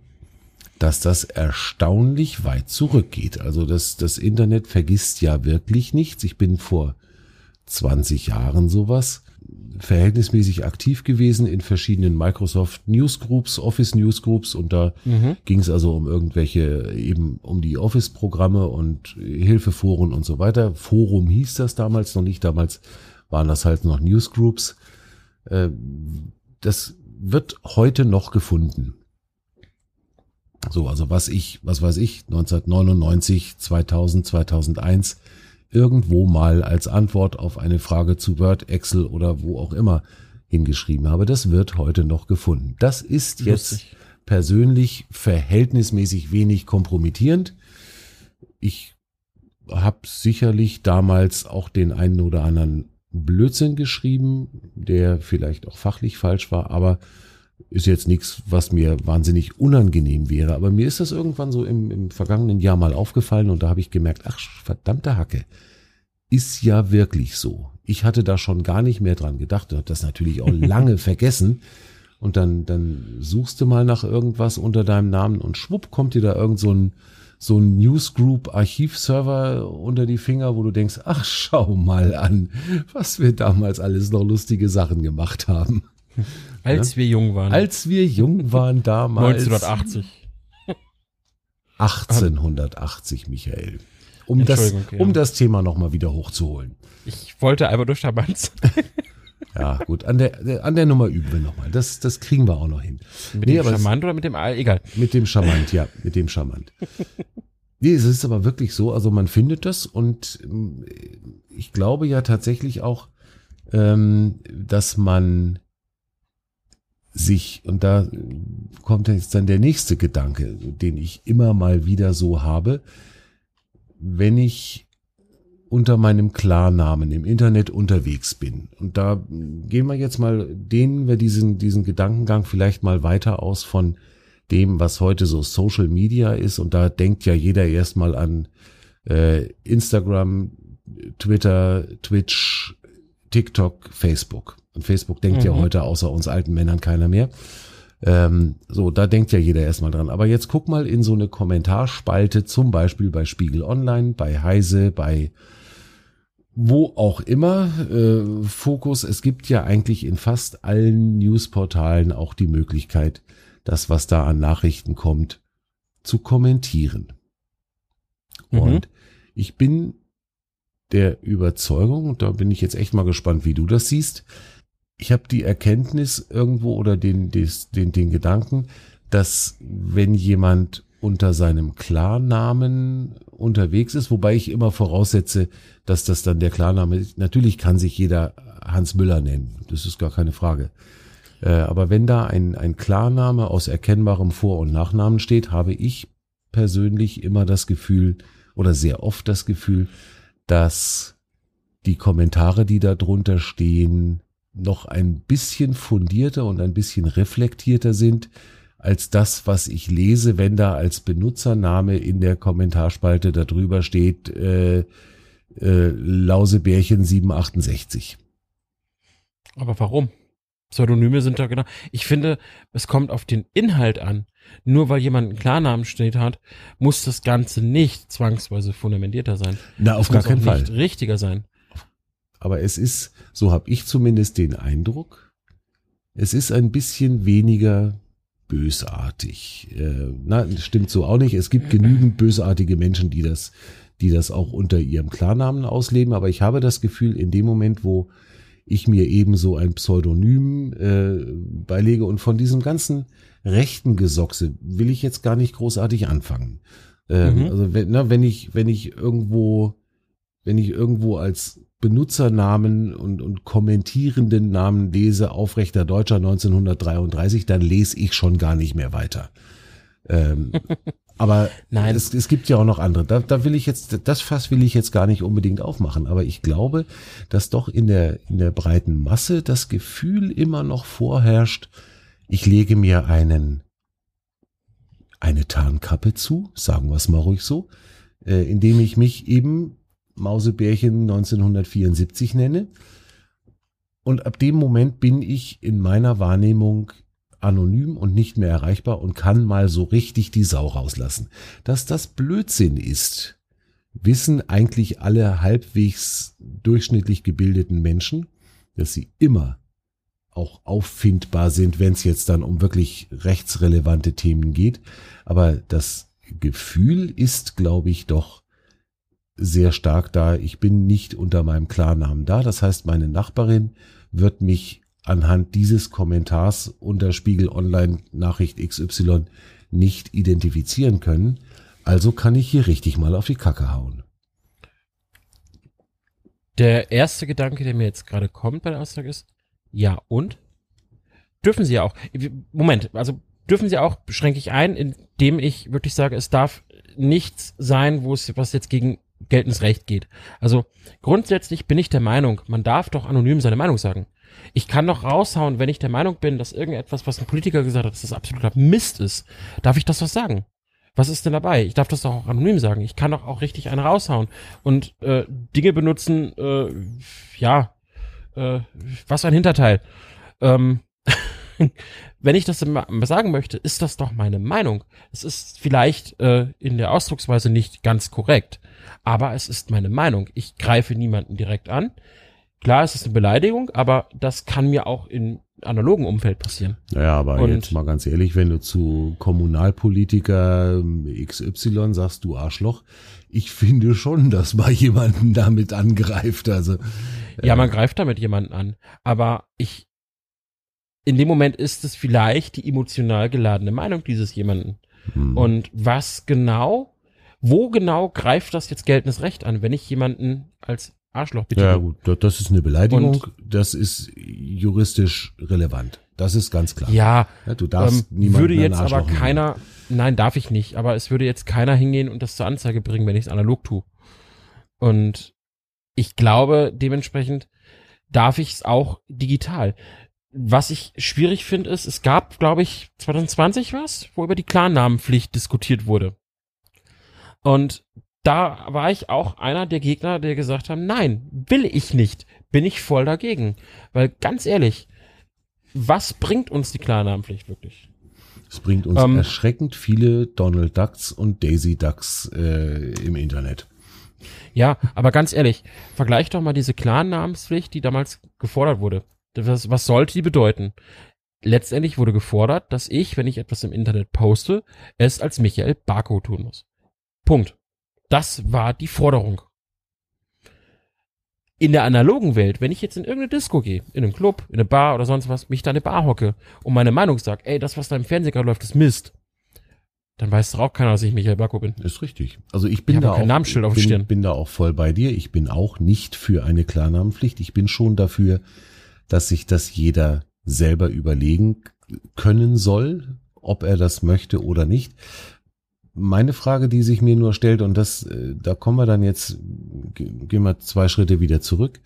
dass das erstaunlich weit zurückgeht. Also das, das Internet vergisst ja wirklich nichts. Ich bin vor 20 Jahren sowas verhältnismäßig aktiv gewesen in verschiedenen Microsoft Newsgroups, Office Newsgroups und da mhm. ging es also um irgendwelche eben um die Office Programme und Hilfeforen und so weiter. Forum hieß das damals noch nicht, damals waren das halt noch Newsgroups. Äh, das wird heute noch gefunden. So, also was ich, was weiß ich, 1999, 2000, 2001 irgendwo mal als Antwort auf eine Frage zu Word, Excel oder wo auch immer hingeschrieben habe, das wird heute noch gefunden. Das ist jetzt Lustig. persönlich verhältnismäßig wenig kompromittierend. Ich habe sicherlich damals auch den einen oder anderen Blödsinn geschrieben, der vielleicht auch fachlich falsch war, aber ist jetzt nichts, was mir wahnsinnig unangenehm wäre, aber mir ist das irgendwann so im, im vergangenen Jahr mal aufgefallen und da habe ich gemerkt, ach verdammte Hacke, ist ja wirklich so. Ich hatte da schon gar nicht mehr dran gedacht und habe das natürlich auch lange vergessen. Und dann, dann suchst du mal nach irgendwas unter deinem Namen und schwupp kommt dir da irgend so ein, so ein Newsgroup-Archivserver unter die Finger, wo du denkst, ach, schau mal an, was wir damals alles noch lustige Sachen gemacht haben. Als wir jung waren. Als wir jung waren damals. 1980. 1880, Michael. Um das, um das Thema nochmal wieder hochzuholen. Ich wollte einfach durch Schabanz. Ja, gut. An der, an der Nummer üben wir nochmal. Das, das kriegen wir auch noch hin. Mit nee, dem Charmant oder mit dem, egal. Mit dem Charmant, ja, mit dem Charmant. Nee, es ist aber wirklich so, also man findet das und ähm, ich glaube ja tatsächlich auch, ähm, dass man sich, und da kommt jetzt dann der nächste Gedanke, den ich immer mal wieder so habe, wenn ich unter meinem Klarnamen im Internet unterwegs bin. Und da gehen wir jetzt mal, dehnen wir diesen, diesen Gedankengang vielleicht mal weiter aus von dem, was heute so Social Media ist. Und da denkt ja jeder erstmal an äh, Instagram, Twitter, Twitch, TikTok, Facebook. Und Facebook denkt mhm. ja heute außer uns alten Männern keiner mehr. Ähm, so, da denkt ja jeder erstmal dran. Aber jetzt guck mal in so eine Kommentarspalte, zum Beispiel bei Spiegel Online, bei Heise, bei wo auch immer äh, Fokus, es gibt ja eigentlich in fast allen Newsportalen auch die Möglichkeit, das, was da an Nachrichten kommt, zu kommentieren. Mhm. Und ich bin der Überzeugung, und da bin ich jetzt echt mal gespannt, wie du das siehst, ich habe die Erkenntnis irgendwo oder den, des, den, den Gedanken, dass wenn jemand unter seinem Klarnamen unterwegs ist, wobei ich immer voraussetze, dass das dann der Klarname ist. Natürlich kann sich jeder Hans Müller nennen, das ist gar keine Frage. Äh, aber wenn da ein, ein Klarname aus erkennbarem Vor- und Nachnamen steht, habe ich persönlich immer das Gefühl oder sehr oft das Gefühl, dass die Kommentare, die da drunter stehen, noch ein bisschen fundierter und ein bisschen reflektierter sind als das, was ich lese, wenn da als Benutzername in der Kommentarspalte darüber steht, äh, äh, Lausebärchen 768. Aber warum? Pseudonyme sind da genau. Ich finde, es kommt auf den Inhalt an. Nur weil jemand einen Klarnamen steht hat, muss das Ganze nicht zwangsweise fundamentierter sein. Na, auf gar keinen Fall. Nicht richtiger sein. Aber es ist, so habe ich zumindest den Eindruck, es ist ein bisschen weniger bösartig. Äh, na, stimmt so auch nicht. Es gibt genügend bösartige Menschen, die das, die das auch unter ihrem Klarnamen ausleben. Aber ich habe das Gefühl, in dem Moment, wo ich mir eben so ein Pseudonym äh, beilege und von diesem ganzen rechten Gesochse will ich jetzt gar nicht großartig anfangen. Ähm, mhm. Also wenn, na, wenn ich, wenn ich irgendwo, wenn ich irgendwo als Benutzernamen und, und kommentierenden Namen lese, aufrechter Deutscher 1933, dann lese ich schon gar nicht mehr weiter. Ähm, aber Nein. Es, es gibt ja auch noch andere. Da, da will ich jetzt, das Fass will ich jetzt gar nicht unbedingt aufmachen. Aber ich glaube, dass doch in der, in der breiten Masse das Gefühl immer noch vorherrscht, ich lege mir einen, eine Tarnkappe zu, sagen wir es mal ruhig so, äh, indem ich mich eben Mausebärchen 1974 nenne. Und ab dem Moment bin ich in meiner Wahrnehmung anonym und nicht mehr erreichbar und kann mal so richtig die Sau rauslassen. Dass das Blödsinn ist, wissen eigentlich alle halbwegs durchschnittlich gebildeten Menschen, dass sie immer auch auffindbar sind, wenn es jetzt dann um wirklich rechtsrelevante Themen geht. Aber das Gefühl ist, glaube ich, doch sehr stark da. Ich bin nicht unter meinem Klarnamen da. Das heißt, meine Nachbarin wird mich anhand dieses Kommentars unter Spiegel Online Nachricht XY nicht identifizieren können. Also kann ich hier richtig mal auf die Kacke hauen. Der erste Gedanke, der mir jetzt gerade kommt bei der Aussage ist, ja und? Dürfen sie auch. Moment, also dürfen sie auch, beschränke ich ein, indem ich wirklich sage, es darf nichts sein, wo es, was jetzt gegen geltendes Recht geht. Also grundsätzlich bin ich der Meinung, man darf doch anonym seine Meinung sagen. Ich kann doch raushauen, wenn ich der Meinung bin, dass irgendetwas, was ein Politiker gesagt hat, dass das absoluter Mist ist, darf ich das was sagen? Was ist denn dabei? Ich darf das doch auch anonym sagen. Ich kann doch auch richtig einen raushauen und äh, Dinge benutzen, äh, ja, äh, was ein Hinterteil. Ähm, wenn ich das sagen möchte, ist das doch meine Meinung. Es ist vielleicht äh, in der Ausdrucksweise nicht ganz korrekt, aber es ist meine Meinung. Ich greife niemanden direkt an. Klar, es ist eine Beleidigung, aber das kann mir auch in analogen Umfeld passieren. Naja, aber Und jetzt mal ganz ehrlich, wenn du zu Kommunalpolitiker ähm, XY sagst, du Arschloch, ich finde schon, dass man jemanden damit angreift. Also ja, man greift damit jemanden an, aber ich in dem Moment ist es vielleicht die emotional geladene Meinung dieses jemanden. Hm. Und was genau, wo genau greift das jetzt geltendes Recht an, wenn ich jemanden als Arschloch bitte. Ja, gut, das ist eine Beleidigung. Und das ist juristisch relevant. Das ist ganz klar. Ja, ja du darfst ähm, niemanden würde jetzt aber keiner, nein, darf ich nicht, aber es würde jetzt keiner hingehen und das zur Anzeige bringen, wenn ich es analog tue. Und ich glaube, dementsprechend darf ich es auch digital. Was ich schwierig finde, ist, es gab, glaube ich, 2020 was, wo über die Klarnamenpflicht diskutiert wurde. Und da war ich auch einer der Gegner, der gesagt haben, nein, will ich nicht, bin ich voll dagegen. Weil ganz ehrlich, was bringt uns die Klarnamenpflicht wirklich? Es bringt uns ähm, erschreckend viele Donald Ducks und Daisy Ducks äh, im Internet. Ja, aber ganz ehrlich, vergleich doch mal diese Klarnamenspflicht, die damals gefordert wurde. Was, was sollte die bedeuten? Letztendlich wurde gefordert, dass ich, wenn ich etwas im Internet poste, es als Michael Barco tun muss. Punkt. Das war die Forderung. In der analogen Welt, wenn ich jetzt in irgendeine Disco gehe, in einen Club, in eine Bar oder sonst was, mich da in eine Bar hocke und meine Meinung sage, ey, das, was da im Fernsehen gerade läuft, ist Mist, dann weiß doch auch keiner, dass ich Michael Bacco bin. Ist richtig. Also ich bin ich da auch, Namensschild auf bin, bin da auch voll bei dir. Ich bin auch nicht für eine Klarnamenpflicht. Ich bin schon dafür, dass sich das jeder selber überlegen können soll, ob er das möchte oder nicht meine Frage, die sich mir nur stellt, und das, äh, da kommen wir dann jetzt, gehen wir zwei Schritte wieder zurück.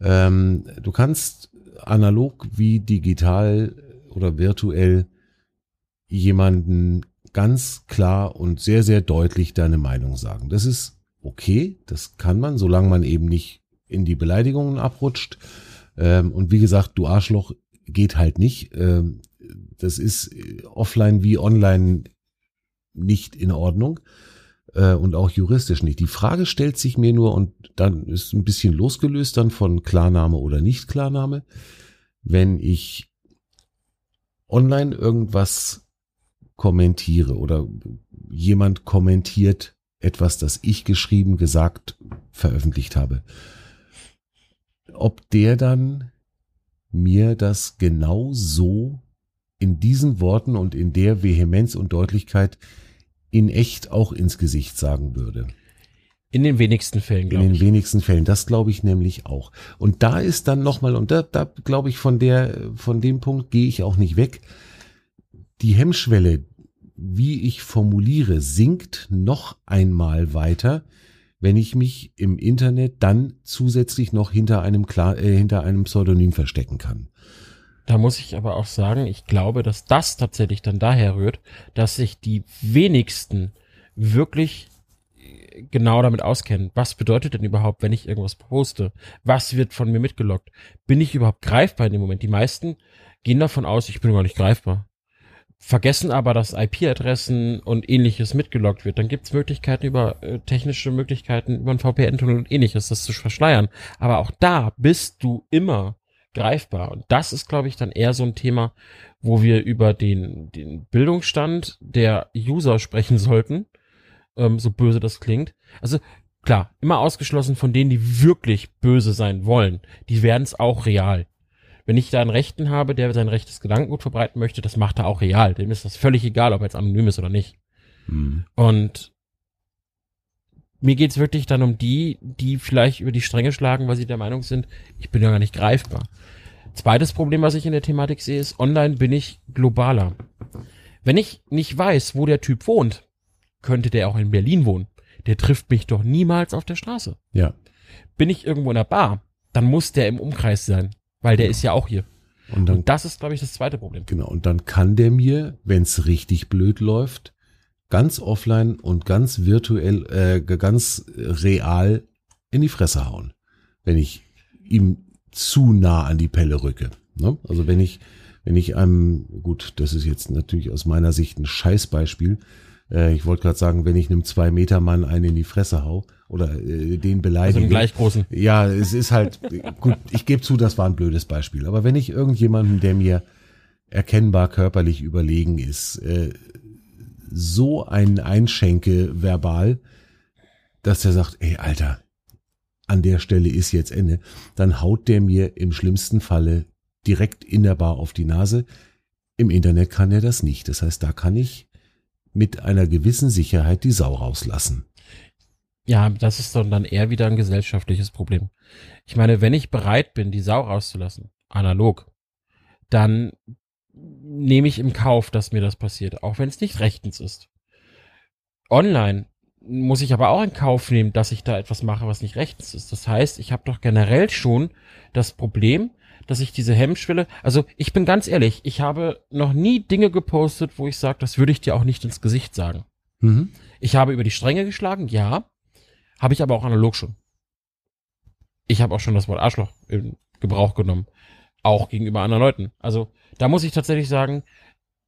Ähm, du kannst analog wie digital oder virtuell jemanden ganz klar und sehr, sehr deutlich deine Meinung sagen. Das ist okay, das kann man, solange man eben nicht in die Beleidigungen abrutscht. Ähm, und wie gesagt, du Arschloch geht halt nicht. Ähm, das ist äh, offline wie online nicht in Ordnung äh, und auch juristisch nicht. Die Frage stellt sich mir nur, und dann ist ein bisschen losgelöst dann von Klarname oder Nicht-Klarname, wenn ich online irgendwas kommentiere oder jemand kommentiert etwas, das ich geschrieben, gesagt, veröffentlicht habe, ob der dann mir das genau so in diesen Worten und in der Vehemenz und Deutlichkeit in echt auch ins Gesicht sagen würde. In den wenigsten Fällen, glaube ich. In den wenigsten Fällen, das glaube ich nämlich auch. Und da ist dann nochmal, und da, da glaube ich, von der, von dem Punkt gehe ich auch nicht weg. Die Hemmschwelle, wie ich formuliere, sinkt noch einmal weiter, wenn ich mich im Internet dann zusätzlich noch hinter einem, Klar, äh, hinter einem Pseudonym verstecken kann. Da muss ich aber auch sagen, ich glaube, dass das tatsächlich dann daher rührt, dass sich die wenigsten wirklich äh, genau damit auskennen. Was bedeutet denn überhaupt, wenn ich irgendwas poste? Was wird von mir mitgelockt? Bin ich überhaupt greifbar in dem Moment? Die meisten gehen davon aus, ich bin gar nicht greifbar. Vergessen aber, dass IP-Adressen und ähnliches mitgelockt wird. Dann gibt's Möglichkeiten über äh, technische Möglichkeiten, über ein VPN-Tunnel und ähnliches, das zu verschleiern. Aber auch da bist du immer greifbar. Und das ist, glaube ich, dann eher so ein Thema, wo wir über den, den Bildungsstand der User sprechen sollten, ähm, so böse das klingt. Also klar, immer ausgeschlossen von denen, die wirklich böse sein wollen. Die werden es auch real. Wenn ich da einen Rechten habe, der sein rechtes Gedankengut verbreiten möchte, das macht er auch real. Dem ist das völlig egal, ob er jetzt anonym ist oder nicht. Mhm. Und mir geht's wirklich dann um die, die vielleicht über die Stränge schlagen, weil sie der Meinung sind, ich bin ja gar nicht greifbar. Zweites Problem, was ich in der Thematik sehe, ist, online bin ich globaler. Wenn ich nicht weiß, wo der Typ wohnt, könnte der auch in Berlin wohnen. Der trifft mich doch niemals auf der Straße. Ja. Bin ich irgendwo in der Bar, dann muss der im Umkreis sein, weil der ja. ist ja auch hier. Und, dann, und das ist, glaube ich, das zweite Problem. Genau, und dann kann der mir, wenn es richtig blöd läuft, ganz offline und ganz virtuell, äh, ganz real in die Fresse hauen, wenn ich ihm zu nah an die Pelle rücke. Ne? Also wenn ich, Wenn ich einem, gut, das ist jetzt natürlich aus meiner Sicht ein Scheißbeispiel. Äh, ich wollte gerade sagen, wenn ich einem Zwei-Meter-Mann einen in die Fresse hau oder äh, den beleidige. Also gleich großen. Ja, es ist halt, gut, ich gebe zu, das war ein blödes Beispiel. Aber wenn ich irgendjemanden, der mir erkennbar körperlich überlegen ist, äh, so einen einschenke verbal, dass der sagt, ey, Alter, an der Stelle ist jetzt Ende, dann haut der mir im schlimmsten Falle direkt in der Bar auf die Nase. Im Internet kann er das nicht. Das heißt, da kann ich mit einer gewissen Sicherheit die Sau rauslassen. Ja, das ist dann, dann eher wieder ein gesellschaftliches Problem. Ich meine, wenn ich bereit bin, die Sau rauszulassen, analog, dann nehme ich im Kauf, dass mir das passiert, auch wenn es nicht rechtens ist. Online muss ich aber auch in Kauf nehmen, dass ich da etwas mache, was nicht rechtens ist. Das heißt, ich habe doch generell schon das Problem, dass ich diese Hemmschwelle, also ich bin ganz ehrlich, ich habe noch nie Dinge gepostet, wo ich sage, das würde ich dir auch nicht ins Gesicht sagen. Mhm. Ich habe über die Stränge geschlagen, ja, habe ich aber auch analog schon. Ich habe auch schon das Wort Arschloch in Gebrauch genommen, auch gegenüber anderen Leuten. Also da muss ich tatsächlich sagen,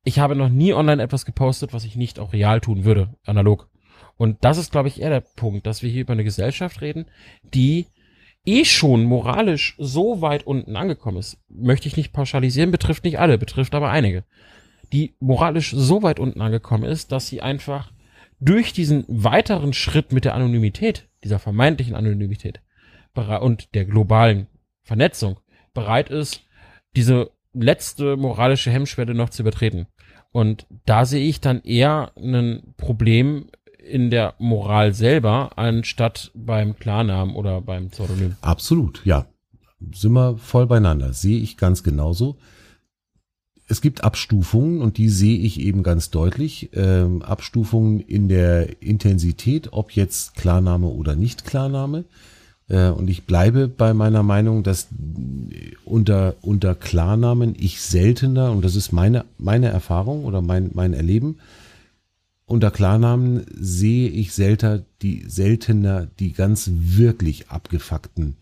ich habe noch nie online etwas gepostet, was ich nicht auch real tun würde, analog. Und das ist, glaube ich, eher der Punkt, dass wir hier über eine Gesellschaft reden, die eh schon moralisch so weit unten angekommen ist. Möchte ich nicht pauschalisieren, betrifft nicht alle, betrifft aber einige. Die moralisch so weit unten angekommen ist, dass sie einfach durch diesen weiteren Schritt mit der Anonymität, dieser vermeintlichen Anonymität und der globalen Vernetzung bereit ist, diese letzte moralische Hemmschwelle noch zu übertreten. Und da sehe ich dann eher ein Problem in der Moral selber, anstatt beim Klarnamen oder beim Pseudonym. Absolut, ja. Sind wir voll beieinander. Sehe ich ganz genauso. Es gibt Abstufungen und die sehe ich eben ganz deutlich. Ähm, Abstufungen in der Intensität, ob jetzt Klarname oder nicht Klarname. Äh, und ich bleibe bei meiner Meinung, dass unter, unter Klarnamen ich seltener, und das ist meine, meine Erfahrung oder mein, mein Erleben, unter Klarnamen sehe ich seltener die, seltener die ganz wirklich abgefuckten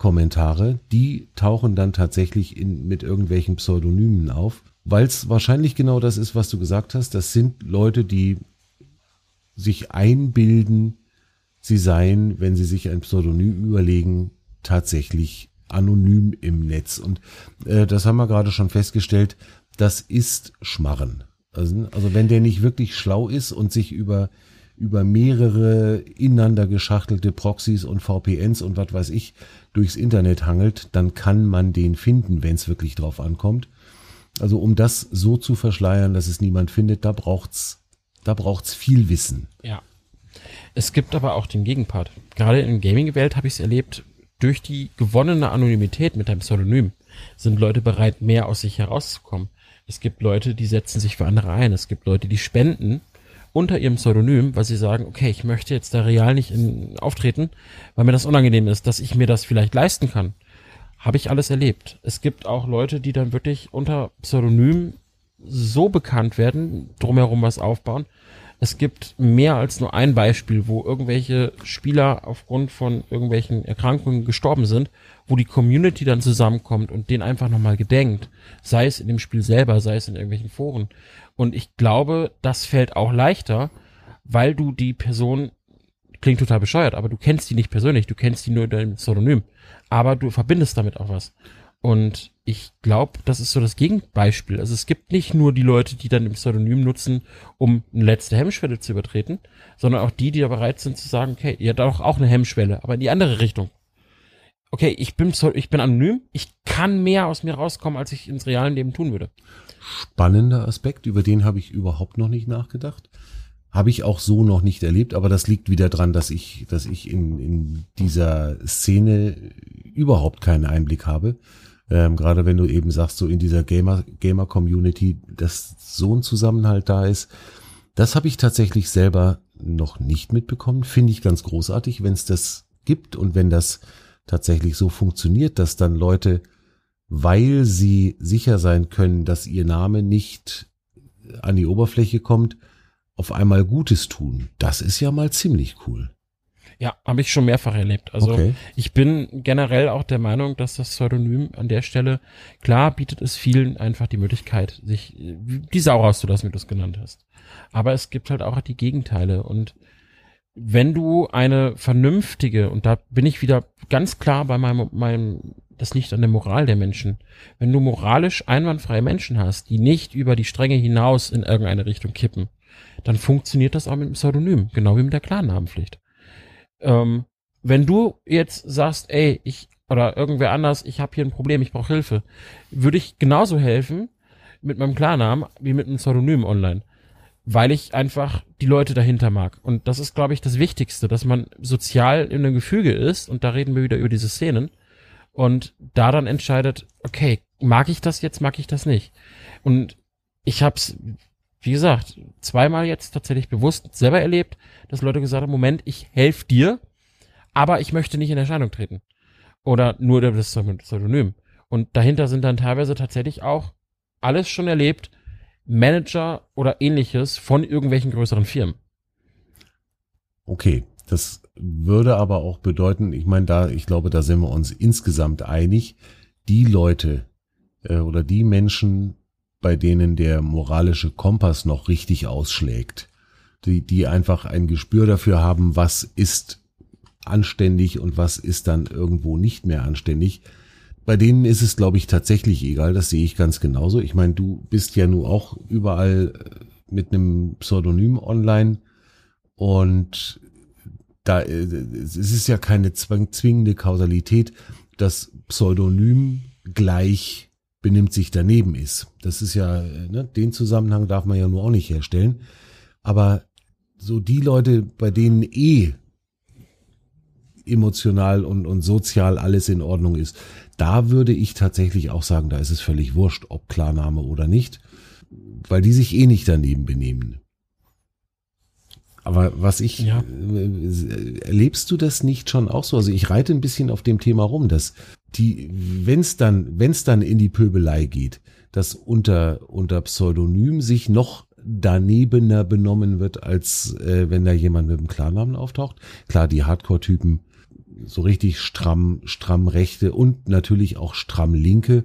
Kommentare. Die tauchen dann tatsächlich in, mit irgendwelchen Pseudonymen auf, weil es wahrscheinlich genau das ist, was du gesagt hast. Das sind Leute, die sich einbilden, sie seien, wenn sie sich ein Pseudonym überlegen, tatsächlich anonym im Netz. Und äh, das haben wir gerade schon festgestellt, das ist Schmarren. Also, also wenn der nicht wirklich schlau ist und sich über, über mehrere ineinander geschachtelte Proxys und VPNs und was weiß ich durchs Internet hangelt, dann kann man den finden, wenn es wirklich drauf ankommt. Also um das so zu verschleiern, dass es niemand findet, da braucht's, da braucht's viel Wissen. Ja. Es gibt aber auch den Gegenpart. Gerade in der Gaming-Welt habe ich es erlebt, durch die gewonnene Anonymität mit einem Pseudonym sind Leute bereit, mehr aus sich herauszukommen. Es gibt Leute, die setzen sich für andere ein. Es gibt Leute, die spenden unter ihrem Pseudonym, weil sie sagen, okay, ich möchte jetzt da real nicht in, auftreten, weil mir das unangenehm ist, dass ich mir das vielleicht leisten kann. Habe ich alles erlebt. Es gibt auch Leute, die dann wirklich unter Pseudonym so bekannt werden, drumherum was aufbauen, es gibt mehr als nur ein Beispiel, wo irgendwelche Spieler aufgrund von irgendwelchen Erkrankungen gestorben sind, wo die Community dann zusammenkommt und den einfach nochmal gedenkt. Sei es in dem Spiel selber, sei es in irgendwelchen Foren. Und ich glaube, das fällt auch leichter, weil du die Person, klingt total bescheuert, aber du kennst die nicht persönlich, du kennst die nur in deinem Pseudonym. Aber du verbindest damit auch was. Und ich glaube, das ist so das Gegenbeispiel. Also es gibt nicht nur die Leute, die dann im Pseudonym nutzen, um eine letzte Hemmschwelle zu übertreten, sondern auch die, die da bereit sind zu sagen, okay, ihr habt auch, auch eine Hemmschwelle, aber in die andere Richtung. Okay, ich bin, ich bin anonym, ich kann mehr aus mir rauskommen, als ich ins realen Leben tun würde. Spannender Aspekt, über den habe ich überhaupt noch nicht nachgedacht. Habe ich auch so noch nicht erlebt, aber das liegt wieder dran, dass ich, dass ich in, in dieser Szene überhaupt keinen Einblick habe. Ähm, Gerade wenn du eben sagst, so in dieser Gamer, Gamer-Community, dass so ein Zusammenhalt da ist. Das habe ich tatsächlich selber noch nicht mitbekommen. Finde ich ganz großartig, wenn es das gibt und wenn das tatsächlich so funktioniert, dass dann Leute, weil sie sicher sein können, dass ihr Name nicht an die Oberfläche kommt, auf einmal Gutes tun. Das ist ja mal ziemlich cool. Ja, habe ich schon mehrfach erlebt. Also Okay. ich bin generell auch der Meinung, dass das Pseudonym an der Stelle, klar bietet es vielen einfach die Möglichkeit, sich die Sau rauszulassen, wie du es genannt hast. Aber es gibt halt auch die Gegenteile. Und wenn du eine vernünftige, und da bin ich wieder ganz klar bei meinem, meinem, das liegt an der Moral der Menschen, wenn du moralisch einwandfreie Menschen hast, die nicht über die Stränge hinaus in irgendeine Richtung kippen, dann funktioniert das auch mit dem Pseudonym, genau wie mit der Klarnamenpflicht. Ähm, wenn du jetzt sagst, ey, ich oder irgendwer anders, ich habe hier ein Problem, ich brauche Hilfe, würde ich genauso helfen mit meinem Klarnamen wie mit einem Pseudonym online, weil ich einfach die Leute dahinter mag. Und das ist, glaube ich, das Wichtigste, dass man sozial in einem Gefüge ist. Und da reden wir wieder über diese Szenen und da dann entscheidet, okay, mag ich das jetzt, mag ich das nicht. Und ich habe es, wie gesagt, zweimal jetzt tatsächlich bewusst selber erlebt, dass Leute gesagt haben, Moment, ich helfe dir, aber ich möchte nicht in Erscheinung treten. Oder nur das Pseudonym. Und dahinter sind dann teilweise tatsächlich auch alles schon erlebt, Manager oder ähnliches von irgendwelchen größeren Firmen. Okay, das würde aber auch bedeuten, ich meine, da, ich glaube, da sind wir uns insgesamt einig, die Leute äh, oder die Menschen, bei denen der moralische Kompass noch richtig ausschlägt, die, die einfach ein Gespür dafür haben, was ist anständig und was ist dann irgendwo nicht mehr anständig. Bei denen ist es, glaube ich, tatsächlich egal. Das sehe ich ganz genauso. Ich meine, du bist ja nun auch überall äh, mit einem Pseudonym online und da äh, es ist ja keine zwingende Kausalität, dass Pseudonym gleich benimmt sich daneben ist. Das ist ja, äh, ne, den Zusammenhang darf man ja nur auch nicht herstellen. Aber so die Leute, bei denen eh emotional und, und sozial alles in Ordnung ist, da würde ich tatsächlich auch sagen, da ist es völlig wurscht, ob Klarname oder nicht, weil die sich eh nicht daneben benehmen. Aber was ich, Ja. äh, erlebst du das nicht schon auch so? Also ich reite ein bisschen auf dem Thema rum, dass die, wenn es dann, wenn es dann in die Pöbelei geht, dass unter, unter Pseudonym sich noch danebener benommen wird, als äh, wenn da jemand mit dem Klarnamen auftaucht. Klar, die Hardcore-Typen so richtig stramm, stramm rechte und natürlich auch stramm linke.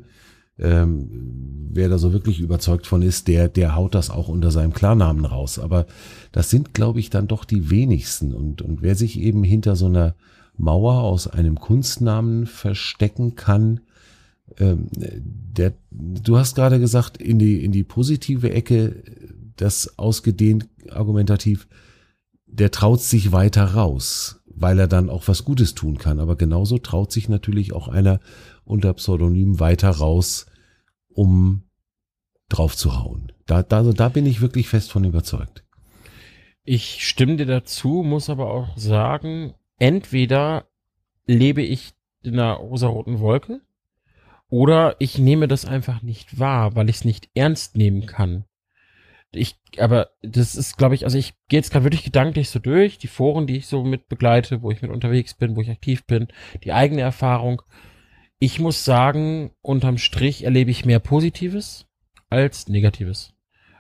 Ähm, wer da so wirklich überzeugt von ist, der, der haut das auch unter seinem Klarnamen raus. Aber das sind, glaube ich, dann doch die wenigsten. Und, und wer sich eben hinter so einer Mauer aus einem Kunstnamen verstecken kann, ähm, der, du hast gerade gesagt, in die, in die positive Ecke, das ausgedehnt argumentativ, der traut sich weiter raus, weil er dann auch was Gutes tun kann. Aber genauso traut sich natürlich auch einer unter Pseudonym weiter raus, um drauf zu hauen. Da, da, also da bin ich wirklich fest von überzeugt. Ich stimme dir dazu, muss aber auch sagen, entweder lebe ich in einer rosaroten Wolke oder ich nehme das einfach nicht wahr, weil ich es nicht ernst nehmen kann. Ich, aber das ist, glaube ich, also ich gehe jetzt gerade wirklich gedanklich so durch, die Foren, die ich so mit begleite, wo ich mit unterwegs bin, wo ich aktiv bin, die eigene Erfahrung. Ich muss sagen, unterm Strich erlebe ich mehr Positives als Negatives.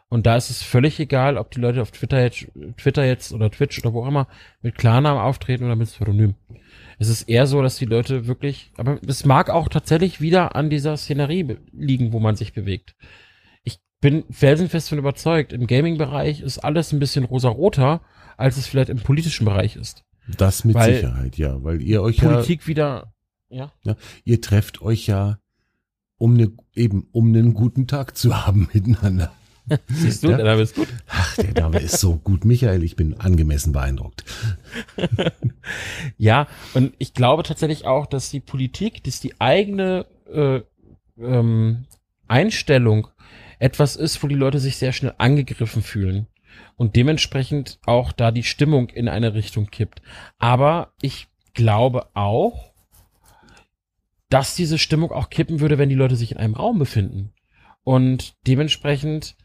Und da ist es völlig egal, ob die Leute auf Twitter jetzt, Twitter jetzt oder Twitch oder wo auch immer mit Klarnamen auftreten oder mit Pseudonym. Es ist eher so, dass die Leute wirklich, aber es mag auch tatsächlich wieder an dieser Szenerie liegen, wo man sich bewegt. Ich bin felsenfest von überzeugt, im Gaming-Bereich ist alles ein bisschen rosaroter, als es vielleicht im politischen Bereich ist. Das mit Weil Sicherheit, ja, weil ihr euch Politik wieder, ja. ja, ihr trefft euch ja, um ne, eben, um einen guten Tag zu haben miteinander. Siehst du, Ja. da bist gut. Ach, der Name ist so gut, Michael, ich bin angemessen beeindruckt. Ja, und ich glaube tatsächlich auch, dass die Politik, dass die eigene äh, ähm, Einstellung etwas ist, wo die Leute sich sehr schnell angegriffen fühlen und dementsprechend auch da die Stimmung in eine Richtung kippt. Aber ich glaube auch, dass diese Stimmung auch kippen würde, wenn die Leute sich in einem Raum befinden. Und dementsprechend,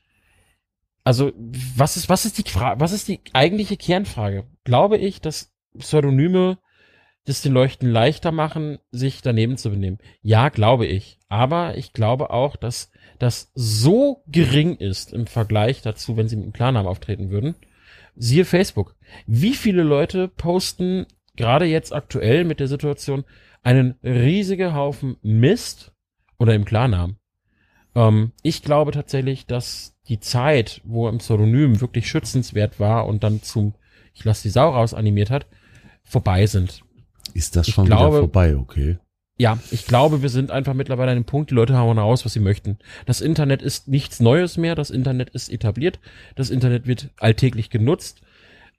also was ist, was ist die Frage, was ist die eigentliche Kernfrage? Glaube ich, dass Pseudonyme das den Leuten leichter machen, sich daneben zu benehmen. Ja, glaube ich. Aber ich glaube auch, dass das so gering ist im Vergleich dazu, wenn sie mit einem Klarnamen auftreten würden. Siehe Facebook. Wie viele Leute posten gerade jetzt aktuell mit der Situation einen riesigen Haufen Mist oder im Klarnamen. Ähm, ich glaube tatsächlich, dass die Zeit, wo im Pseudonym wirklich schützenswert war und dann zum Ich lass die Sau raus animiert hat, vorbei sind. Ist das schon glaube, wieder vorbei, okay? Ja, ich glaube, wir sind einfach mittlerweile an dem Punkt, die Leute hauen raus, was sie möchten. Das Internet ist nichts Neues mehr, das Internet ist etabliert, das Internet wird alltäglich genutzt.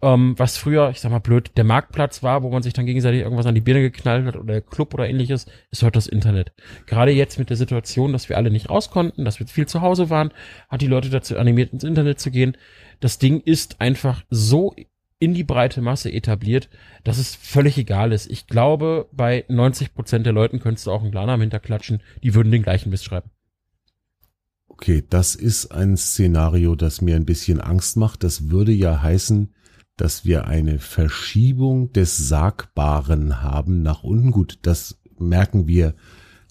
Ähm, was früher, ich sag mal blöd, der Marktplatz war, wo man sich dann gegenseitig irgendwas an die Birne geknallt hat oder der Club oder ähnliches, ist heute das Internet. Gerade jetzt mit der Situation, dass wir alle nicht raus konnten, dass wir viel zu Hause waren, hat die Leute dazu animiert, ins Internet zu gehen. Das Ding ist einfach so in die breite Masse etabliert, dass es völlig egal ist. Ich glaube, bei 90 Prozent der Leuten könntest du auch einen Klarnamen hinterklatschen, die würden den gleichen Mist schreiben. Okay, das ist ein Szenario, das mir ein bisschen Angst macht. Das würde ja heißen, dass wir eine Verschiebung des Sagbaren haben nach unten. Gut, das merken wir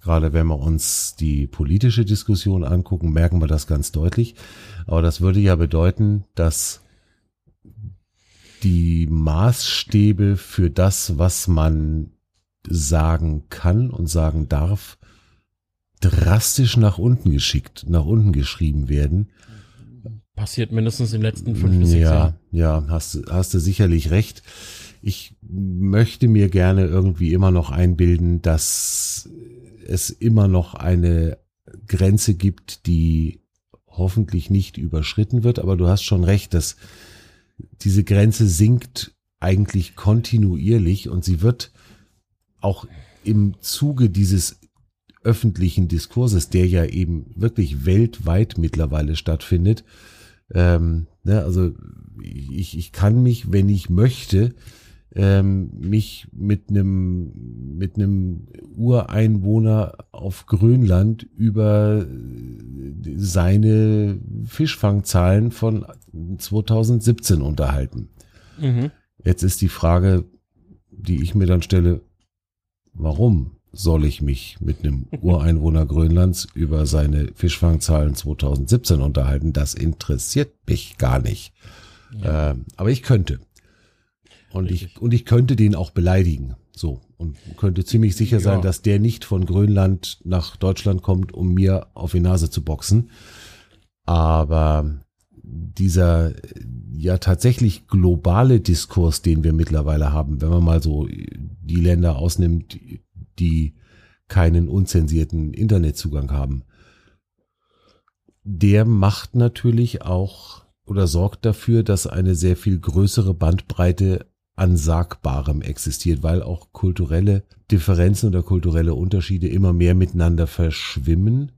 gerade wenn wir uns die politische Diskussion angucken, merken wir das ganz deutlich. Aber das würde ja bedeuten, dass die Maßstäbe für das, was man sagen kann und sagen darf, drastisch nach unten geschickt, nach unten geschrieben werden. Passiert mindestens in den letzten fünf bis sechs ja, Jahren. Ja, hast, hast du sicherlich recht. Ich möchte mir gerne irgendwie immer noch einbilden, dass es immer noch eine Grenze gibt, die hoffentlich nicht überschritten wird. Aber du hast schon recht, dass diese Grenze sinkt eigentlich kontinuierlich und sie wird auch im Zuge dieses öffentlichen Diskurses, der ja eben wirklich weltweit mittlerweile stattfindet. Ähm, ne, also ich, ich kann mich, wenn ich möchte, ähm, mich mit einem mit einem Ureinwohner auf Grönland über seine Fischfangzahlen von 2017 unterhalten. Mhm. Jetzt ist die Frage, die ich mir dann stelle, warum soll ich mich mit einem Ureinwohner Grönlands über seine Fischfangzahlen 2017 unterhalten? Das interessiert mich gar nicht. Ja. Ähm, aber ich könnte. Und ich, und ich könnte den auch beleidigen. So. Und könnte ziemlich sicher ja. sein, dass der nicht von Grönland nach Deutschland kommt, um mir auf die Nase zu boxen. Aber dieser ja tatsächlich globale Diskurs, den wir mittlerweile haben, wenn man mal so die Länder ausnimmt, die keinen unzensierten Internetzugang haben, der macht natürlich auch oder sorgt dafür, dass eine sehr viel größere Bandbreite an Sagbarem existiert, weil auch kulturelle Differenzen oder kulturelle Unterschiede immer mehr miteinander verschwimmen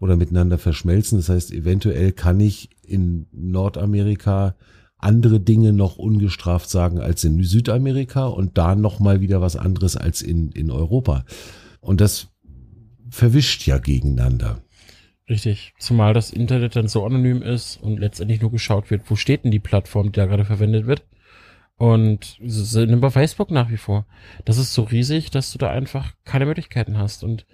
oder miteinander verschmelzen. Das heißt, eventuell kann ich in Nordamerika andere Dinge noch ungestraft sagen als in Südamerika und da noch mal wieder was anderes als in, in Europa. Und das verwischt ja gegeneinander. Richtig. Zumal das Internet dann so anonym ist und letztendlich nur geschaut wird, wo steht denn die Plattform, die da gerade verwendet wird. Und nimm bei Facebook nach wie vor. Das ist so riesig, dass du da einfach keine Möglichkeiten hast. Und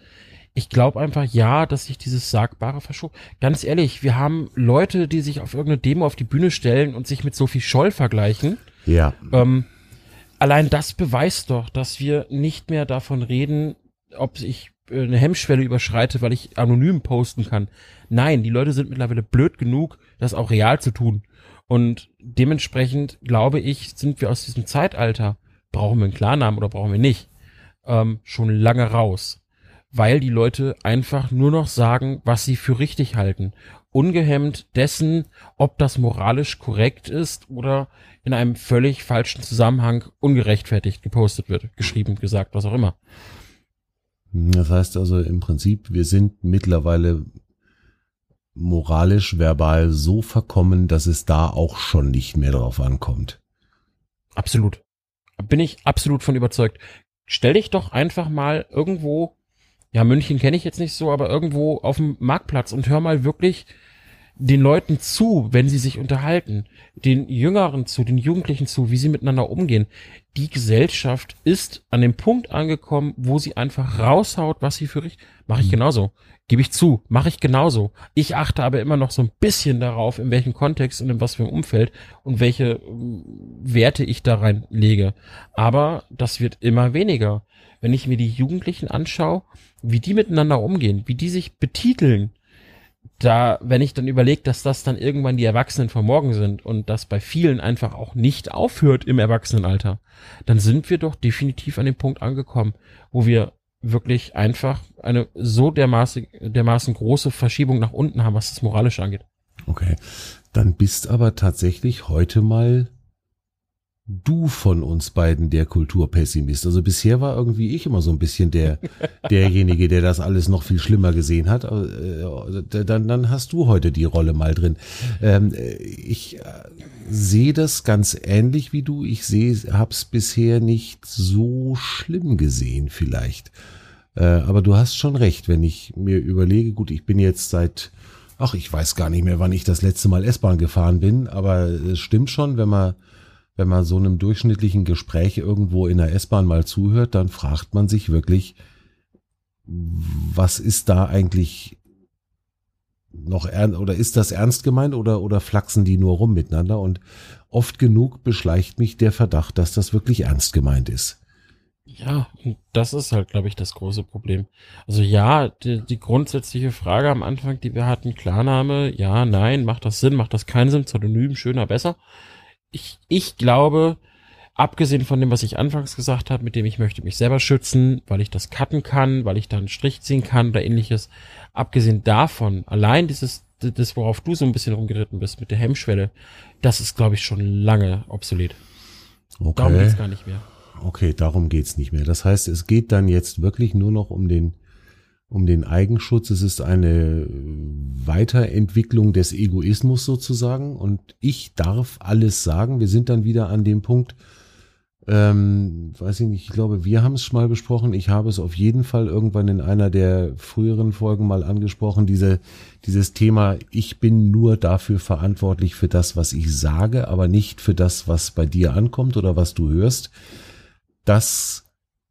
ich glaube einfach, ja, dass sich dieses Sagbare verschob. Ganz ehrlich, wir haben Leute, die sich auf irgendeine Demo auf die Bühne stellen und sich mit Sophie Scholl vergleichen. Ja. Ähm, allein das beweist doch, dass wir nicht mehr davon reden, ob ich äh, eine Hemmschwelle überschreite, weil ich anonym posten kann. Nein, die Leute sind mittlerweile blöd genug, das auch real zu tun. Und dementsprechend glaube ich, sind wir aus diesem Zeitalter, brauchen wir einen Klarnamen oder brauchen wir nicht, ähm, schon lange raus. Weil die Leute einfach nur noch sagen, was sie für richtig halten. Ungehemmt dessen, ob das moralisch korrekt ist oder in einem völlig falschen Zusammenhang ungerechtfertigt gepostet wird, geschrieben, gesagt, was auch immer. Das heißt also im Prinzip, wir sind mittlerweile moralisch, verbal so verkommen, dass es da auch schon nicht mehr drauf ankommt. Absolut. Bin ich absolut von überzeugt. Stell dich doch einfach mal irgendwo, ja, München kenne ich jetzt nicht so, aber irgendwo auf dem Marktplatz und hör mal wirklich den Leuten zu, wenn sie sich unterhalten, den Jüngeren zu, den Jugendlichen zu, wie sie miteinander umgehen. Die Gesellschaft ist an dem Punkt angekommen, wo sie einfach raushaut, was sie für richtig, mache ich mhm. genauso. Gebe ich zu, mache ich genauso. Ich achte aber immer noch so ein bisschen darauf, in welchem Kontext und in was für einem Umfeld und welche ähm, Werte ich da reinlege. Aber das wird immer weniger. Wenn ich mir die Jugendlichen anschaue, wie die miteinander umgehen, wie die sich betiteln, da, wenn ich dann überlege, dass das dann irgendwann die Erwachsenen von morgen sind und das bei vielen einfach auch nicht aufhört im Erwachsenenalter, dann sind wir doch definitiv an dem Punkt angekommen, wo wir wirklich einfach eine so dermaßen, dermaßen große Verschiebung nach unten haben, was das moralisch angeht. Okay. Dann bist aber tatsächlich heute mal du von uns beiden der Kulturpessimist. Also bisher war irgendwie ich immer so ein bisschen der derjenige, der das alles noch viel schlimmer gesehen hat. Äh, dann, dann hast du heute die Rolle mal drin. Ähm, ich äh, sehe das ganz ähnlich wie du. Ich sehe, hab's bisher nicht so schlimm gesehen, vielleicht. Äh, aber du hast schon recht, wenn ich mir überlege, gut, ich bin jetzt seit Ach, ich weiß gar nicht mehr, wann ich das letzte Mal S-Bahn gefahren bin, aber es stimmt schon, wenn man wenn man so einem durchschnittlichen Gespräch irgendwo in der S-Bahn mal zuhört, dann fragt man sich wirklich, was ist da eigentlich noch ernst oder ist das ernst gemeint oder oder flachsen die nur rum miteinander und oft genug beschleicht mich der Verdacht, dass das wirklich ernst gemeint ist. Ja, das ist halt, glaube ich, das große Problem. Also ja, die, die grundsätzliche Frage am Anfang, die wir hatten, Klarname, ja, nein, macht das Sinn, macht das keinen Sinn, Pseudonym, schöner, besser ich, ich glaube, abgesehen von dem, was ich anfangs gesagt habe, mit dem ich möchte mich selber schützen, weil ich das cutten kann, weil ich da einen Strich ziehen kann oder ähnliches, abgesehen davon, allein dieses, das, worauf du so ein bisschen rumgeritten bist mit der Hemmschwelle, das ist, glaube ich, schon lange obsolet. Okay. Darum geht's gar nicht mehr. Okay, darum geht's nicht mehr. Das heißt, es geht dann jetzt wirklich nur noch um den um den Eigenschutz. Es ist eine Weiterentwicklung des Egoismus sozusagen. Und ich darf alles sagen. Wir sind dann wieder an dem Punkt, ähm, weiß ich nicht, ich glaube, wir haben es schon mal besprochen. Ich habe es auf jeden Fall irgendwann in einer der früheren Folgen mal angesprochen. Diese, dieses Thema, ich bin nur dafür verantwortlich für das, was ich sage, aber nicht für das, was bei dir ankommt oder was du hörst. Das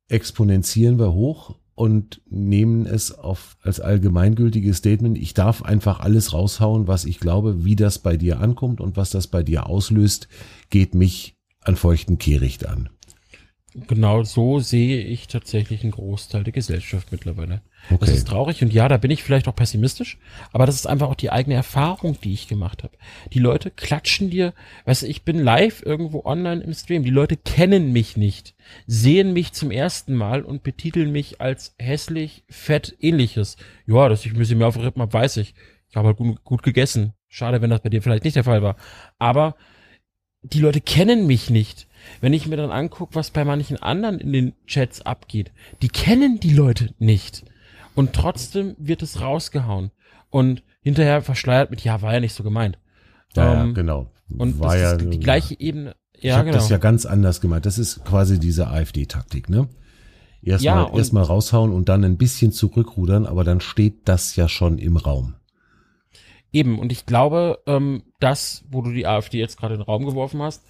exponentieren wir hoch und nehmen es auf, als allgemeingültiges Statement. Ich darf einfach alles raushauen, was ich glaube, wie das bei dir ankommt und was das bei dir auslöst, geht mich an feuchten Kehricht an. Genau so sehe ich tatsächlich einen Großteil der Gesellschaft mittlerweile. Okay. Das ist traurig und ja, da bin ich vielleicht auch pessimistisch, aber das ist einfach auch die eigene Erfahrung, die ich gemacht habe. Die Leute klatschen dir, weißt du, ich bin live irgendwo online im Stream, die Leute kennen mich nicht, sehen mich zum ersten Mal und betiteln mich als hässlich, fett, ähnliches. Ja, dass ich ein bisschen mehr auf Rippen habe, weiß ich. Ich habe halt gut, gut gegessen. Schade, wenn das bei dir vielleicht nicht der Fall war. Aber die Leute kennen mich nicht. Wenn ich mir dann angucke, was bei manchen anderen in den Chats abgeht, die kennen die Leute nicht. Und trotzdem wird es rausgehauen. Und hinterher verschleiert mit, ja, war ja nicht so gemeint. Ja, ähm, genau. Und war das ja, ist die gleiche Ebene. Ja, ich habe genau. das ja ganz anders gemeint. Das ist quasi diese AfD-Taktik, ne? Erstmal ja, erstmal raushauen und dann ein bisschen zurückrudern, aber dann steht das ja schon im Raum. Eben, und ich glaube, ähm, das, wo du die AfD jetzt gerade in den Raum geworfen hast,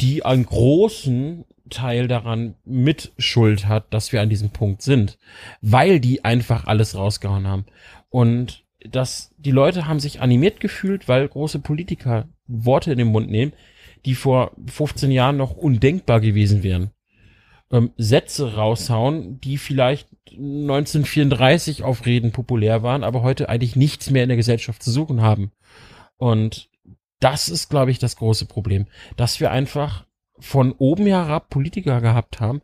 die einen großen Teil daran mit Schuld hat, dass wir an diesem Punkt sind, weil die einfach alles rausgehauen haben. Und dass die Leute haben sich animiert gefühlt, weil große Politiker Worte in den Mund nehmen, die vor 15 Jahren noch undenkbar gewesen wären. Ähm, Sätze raushauen, die vielleicht 1934 auf Reden populär waren, aber heute eigentlich nichts mehr in der Gesellschaft zu suchen haben. Und das ist, glaube ich, das große Problem, dass wir einfach von oben herab Politiker gehabt haben,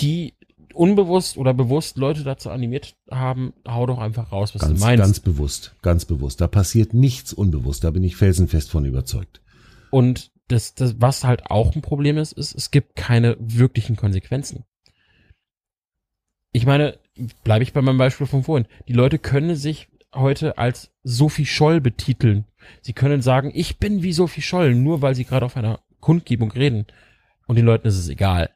die unbewusst oder bewusst Leute dazu animiert haben, hau doch einfach raus, was ganz, du meinst. Ganz bewusst, ganz bewusst. Da passiert nichts unbewusst, da bin ich felsenfest von überzeugt. Und das, das, was halt auch ein Problem ist, ist, es gibt keine wirklichen Konsequenzen. Ich meine, bleibe ich bei meinem Beispiel von vorhin. Die Leute können sich heute als Sophie Scholl betiteln. Sie können sagen, ich bin wie Sophie Scholl, nur weil sie gerade auf einer Kundgebung reden. Und den Leuten ist es egal.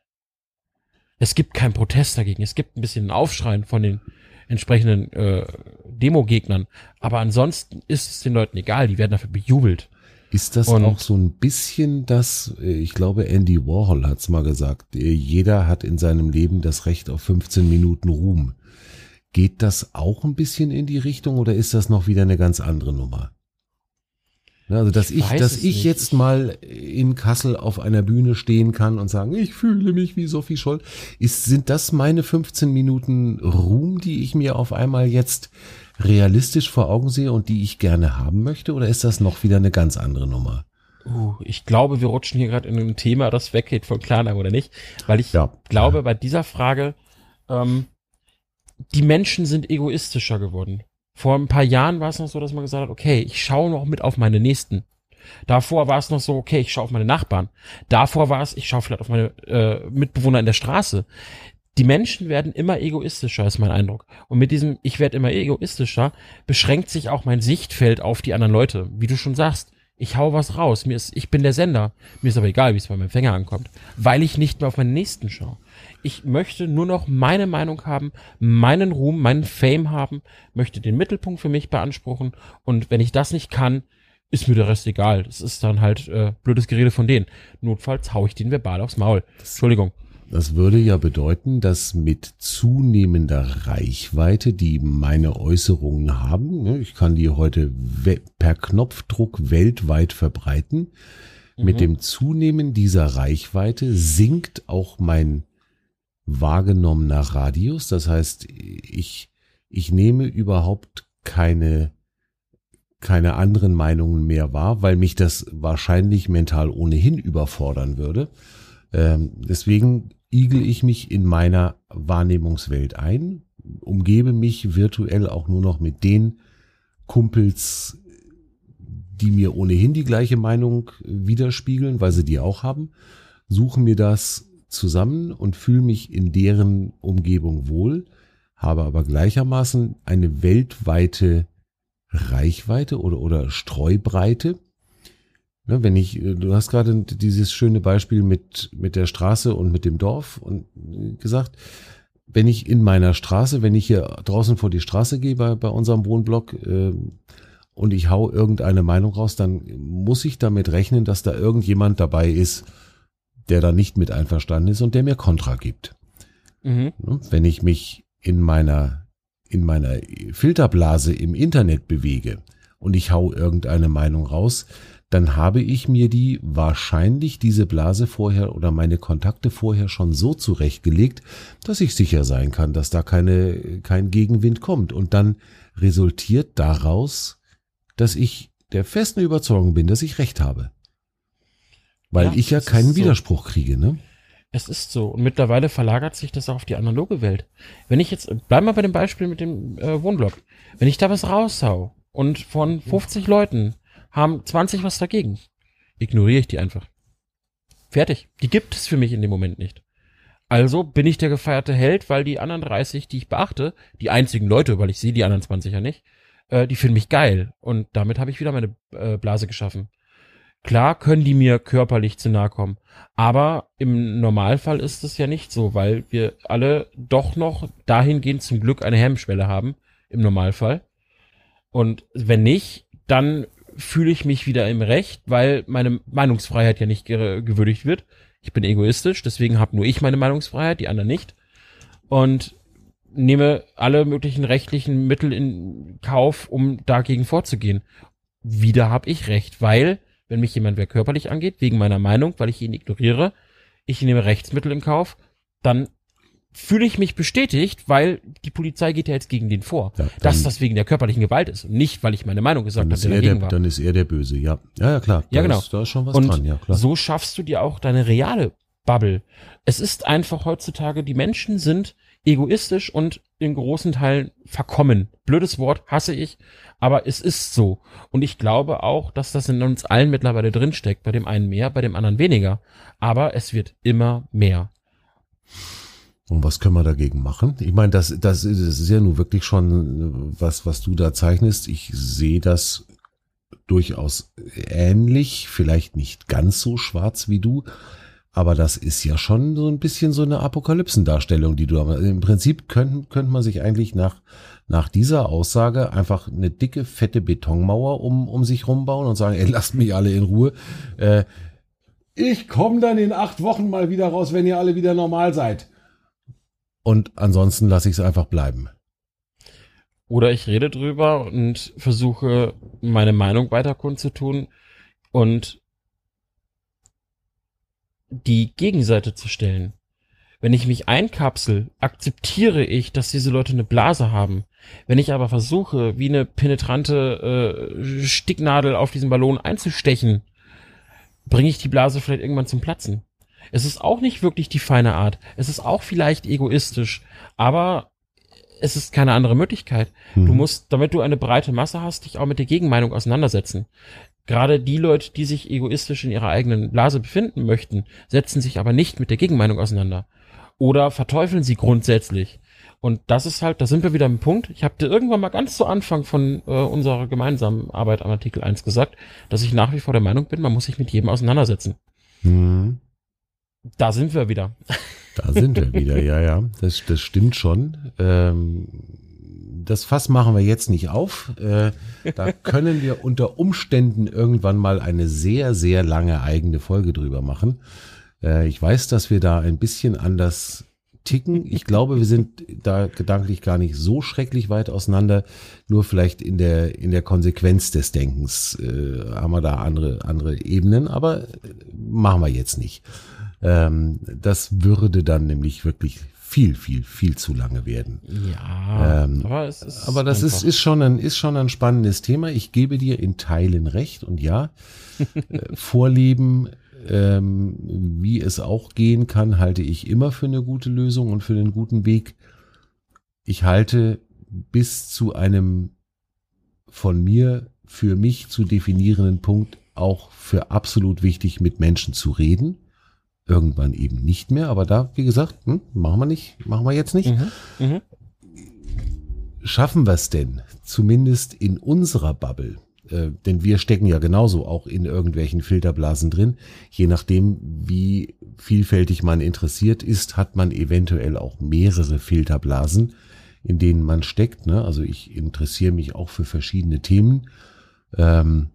Es gibt keinen Protest dagegen. Es gibt ein bisschen ein Aufschreien von den entsprechenden äh, Demo-Gegnern. Aber ansonsten ist es den Leuten egal, die werden dafür bejubelt. Ist das Und- auch so ein bisschen das, äh, ich glaube, Andy Warhol hat's mal gesagt, äh, jeder hat in seinem Leben das Recht auf 15 Minuten Ruhm. Geht das auch ein bisschen in die Richtung oder ist das noch wieder eine ganz andere Nummer? Ne, Also, dass Ich ich, dass ich nicht. jetzt mal in Kassel auf einer Bühne stehen kann und sagen, ich fühle mich wie Sophie Scholl, ist, sind das meine 15 Minuten Ruhm, die ich mir auf einmal jetzt realistisch vor Augen sehe und die ich gerne haben möchte? Oder ist das noch wieder eine ganz andere Nummer? Uh, ich glaube, wir rutschen hier gerade in ein Thema, das weggeht von Klarnamen oder nicht, weil ich Ja. glaube, bei dieser Frage, ähm, die Menschen sind egoistischer geworden. Vor ein paar Jahren war es noch so, dass man gesagt hat, okay, ich schaue noch mit auf meine Nächsten. Davor war es noch so, okay, ich schaue auf meine Nachbarn. Davor war es, ich schaue vielleicht auf meine äh, Mitbewohner in der Straße. Die Menschen werden immer egoistischer, ist mein Eindruck. Und mit diesem Ich werde immer egoistischer beschränkt sich auch mein Sichtfeld auf die anderen Leute. Wie du schon sagst, ich hau was raus. Mir ist, ich bin der Sender. Mir ist aber egal, wie es beim Empfänger ankommt, weil ich nicht mehr auf meinen Nächsten schaue. Ich möchte nur noch meine Meinung haben, meinen Ruhm, meinen Fame haben, möchte den Mittelpunkt für mich beanspruchen. Und wenn ich das nicht kann, ist mir der Rest egal. Das ist dann halt äh, blödes Gerede von denen. Notfalls hau ich den verbal aufs Maul. Entschuldigung. Das würde ja bedeuten, dass mit zunehmender Reichweite, die meine Äußerungen haben, ne, ich kann die heute per Knopfdruck weltweit verbreiten, mit Mhm. dem Zunehmen dieser Reichweite sinkt auch mein wahrgenommener Radius. Das heißt, ich, ich nehme überhaupt keine, keine anderen Meinungen mehr wahr, weil mich das wahrscheinlich mental ohnehin überfordern würde. Ähm, deswegen igel ich mich in meiner Wahrnehmungswelt ein, umgebe mich virtuell auch nur noch mit den Kumpels, die mir ohnehin die gleiche Meinung widerspiegeln, weil sie die auch haben, suche mir das zusammen und fühle mich in deren Umgebung wohl, habe aber gleichermaßen eine weltweite Reichweite oder, oder Streubreite. Ne, wenn ich, äh, du hast gerade dieses schöne Beispiel mit, mit der Straße und mit dem Dorf und äh, gesagt, wenn ich in meiner Straße, wenn ich hier draußen vor die Straße gehe bei, bei unserem Wohnblock äh, und ich hau irgendeine Meinung raus, dann muss ich damit rechnen, dass da irgendjemand dabei ist, der da nicht mit einverstanden ist und der mir Kontra gibt. Mhm. Wenn ich mich in meiner, in meiner Filterblase im Internet bewege und ich hau irgendeine Meinung raus, dann habe ich mir die wahrscheinlich diese Blase vorher oder meine Kontakte vorher schon so zurechtgelegt, dass ich sicher sein kann, dass da keine, kein Gegenwind kommt. Und dann resultiert daraus, dass ich der festen Überzeugung bin, dass ich recht habe. Weil Ja, ich ja keinen so. Widerspruch kriege, ne? Es ist so. Und mittlerweile verlagert sich das auch auf die analoge Welt. Wenn ich jetzt, bleib mal bei dem Beispiel mit dem äh, Wohnblock. Wenn ich da was raushau und von 50 Leuten haben 20 was dagegen, ignoriere ich die einfach. Fertig. Die gibt es für mich in dem Moment nicht. Also bin ich der gefeierte Held, weil die anderen 30, die ich beachte, die einzigen Leute, weil ich sehe die anderen 20 ja nicht, äh, die finden mich geil. Und damit habe ich wieder meine äh, Blase geschaffen. Klar können die mir körperlich zu nahe kommen, aber im Normalfall ist es ja nicht so, weil wir alle doch noch dahingehend zum Glück eine Hemmschwelle haben, im Normalfall. Und wenn nicht, dann fühle ich mich wieder im Recht, weil meine Meinungsfreiheit ja nicht ge gewürdigt wird. Ich bin egoistisch, deswegen habe nur ich meine Meinungsfreiheit, die anderen nicht. Und nehme alle möglichen rechtlichen Mittel in Kauf, um dagegen vorzugehen. Wieder habe ich recht, weil, wenn mich jemand wer körperlich angeht, wegen meiner Meinung, weil ich ihn ignoriere, ich nehme Rechtsmittel in Kauf, dann fühle ich mich bestätigt, weil die Polizei geht ja jetzt gegen den vor. Ja, dass das wegen der körperlichen Gewalt ist und nicht, weil ich meine Meinung gesagt habe, der er dagegen war. dann ist er der Böse, ja. Ja, ja, klar. Ja, da genau. Ist, da ist schon was und dran, ja, klar. so schaffst du dir auch deine reale Bubble. Es ist einfach heutzutage, die Menschen sind egoistisch und in großen Teilen verkommen. Blödes Wort, hasse ich, aber es ist so. Und ich glaube auch, dass das in uns allen mittlerweile drinsteckt. Bei dem einen mehr, bei dem anderen weniger. Aber es wird immer mehr. Und was können wir dagegen machen? Ich meine, das, das, ist, das ist ja nun wirklich schon äh, was, was du da zeichnest. Ich sehe das durchaus ähnlich, vielleicht nicht ganz so schwarz wie du, Aber das ist ja schon so ein bisschen so eine Apokalypsendarstellung, die du hast. Im Prinzip könnte, könnte man sich eigentlich nach, nach dieser Aussage einfach eine dicke, fette Betonmauer um, um sich rumbauen und sagen, ey, lasst mich alle in Ruhe. Äh, ich komme dann in acht Wochen mal wieder raus, wenn ihr alle wieder normal seid. Und ansonsten lasse ich es einfach bleiben. Oder ich rede drüber und versuche meine Meinung weiter kundzutun und die Gegenseite zu stellen. Wenn ich mich einkapsel, akzeptiere ich, dass diese Leute eine Blase haben. Wenn ich aber versuche, wie eine penetrante äh, Sticknadel auf diesen Ballon einzustechen, bringe ich die Blase vielleicht irgendwann zum Platzen. Es ist auch nicht wirklich die feine Art. Es ist auch vielleicht egoistisch, aber es ist keine andere Möglichkeit. Mhm. Du musst, damit du eine breite Masse hast, dich auch mit der Gegenmeinung auseinandersetzen. Gerade die Leute, die sich egoistisch in ihrer eigenen Blase befinden möchten, setzen sich aber nicht mit der Gegenmeinung auseinander. Oder verteufeln sie grundsätzlich. Und das ist halt, da sind wir wieder am Punkt. Ich habe dir irgendwann mal ganz zu Anfang von äh, unserer gemeinsamen Arbeit am Artikel 1 gesagt, dass ich nach wie vor der Meinung bin, man muss sich mit jedem auseinandersetzen. Mhm. Da sind wir wieder. Da sind wir wieder, ja, ja. Das, das stimmt schon. Ähm, das Fass machen wir jetzt nicht auf. Äh, da können wir unter Umständen irgendwann mal eine sehr, sehr lange eigene Folge drüber machen. Äh, ich weiß, dass wir da ein bisschen anders ticken. Ich glaube, wir sind da gedanklich gar nicht so schrecklich weit auseinander. Nur vielleicht in der in der Konsequenz des Denkens äh, haben wir da andere andere Ebenen. Aber äh, machen wir jetzt nicht. Ähm, das würde dann nämlich wirklich viel, viel, viel zu lange werden. Ja, ähm, aber, es ist aber das ist, ist, schon ein, ist schon ein spannendes Thema. Ich gebe dir in Teilen recht und ja, äh, Vorleben, ähm, wie es auch gehen kann, halte ich immer für eine gute Lösung und für einen guten Weg. Ich halte bis zu einem von mir für mich zu definierenden Punkt auch für absolut wichtig, mit Menschen zu reden irgendwann eben nicht mehr. Aber da, wie gesagt, hm, machen wir nicht, machen wir jetzt nicht. Mhm. Mhm. Schaffen wir es denn, zumindest in unserer Bubble, äh, denn wir stecken ja genauso auch in irgendwelchen Filterblasen drin. Je nachdem, wie vielfältig man interessiert ist, hat man eventuell auch mehrere Filterblasen, in denen man steckt. Ne? Also ich interessiere mich auch für verschiedene Themen. Ähm,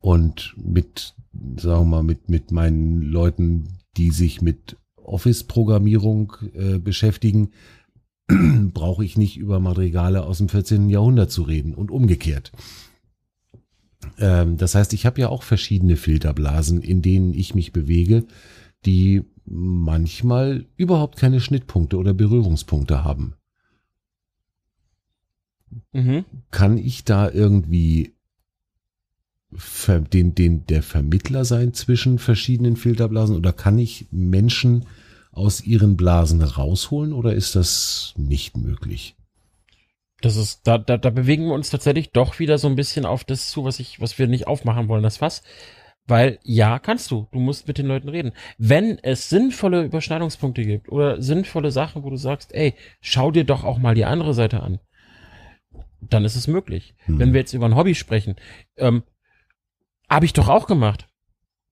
und mit, sagen wir mal, mit, mit meinen Leuten, die sich mit Office-Programmierung äh, beschäftigen, brauche ich nicht über Madrigale aus dem 14. Jahrhundert zu reden und umgekehrt. Ähm, das heißt, ich habe ja auch verschiedene Filterblasen, in denen ich mich bewege, die manchmal überhaupt keine Schnittpunkte oder Berührungspunkte haben. Mhm. Kann ich da irgendwie den, den, der Vermittler sein zwischen verschiedenen Filterblasen oder kann ich Menschen aus ihren Blasen rausholen oder ist das nicht möglich? Das ist, da, da, da bewegen wir uns tatsächlich doch wieder so ein bisschen auf das zu, was ich, was wir nicht aufmachen wollen, das Fass. Weil ja, kannst du. Du musst mit den Leuten reden. Wenn es sinnvolle Überschneidungspunkte gibt oder sinnvolle Sachen, wo du sagst, ey, schau dir doch auch mal die andere Seite an, dann ist es möglich. Hm. Wenn wir jetzt über ein Hobby sprechen, ähm, habe ich doch auch gemacht.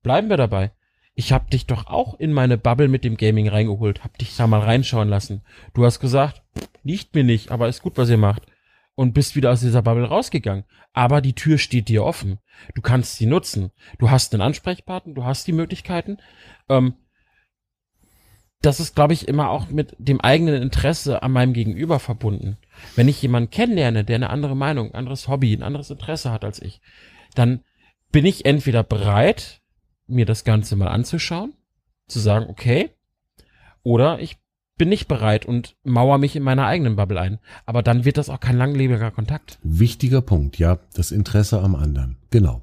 Bleiben wir dabei. Ich hab dich doch auch in meine Bubble mit dem Gaming reingeholt, hab dich da mal reinschauen lassen. Du hast gesagt, liegt mir nicht, aber ist gut, was ihr macht. Und bist wieder aus dieser Bubble rausgegangen. Aber die Tür steht dir offen. Du kannst sie nutzen. Du hast einen Ansprechpartner, du hast die Möglichkeiten. Ähm, das ist, glaube ich, immer auch mit dem eigenen Interesse an meinem Gegenüber verbunden. Wenn ich jemanden kennenlerne, der eine andere Meinung, ein anderes Hobby, ein anderes Interesse hat als ich, dann bin ich entweder bereit, mir das Ganze mal anzuschauen, zu sagen, okay, oder ich bin nicht bereit und mauer mich in meiner eigenen Bubble ein. Aber dann wird das auch kein langlebiger Kontakt. Wichtiger Punkt, ja, das Interesse am anderen. Genau.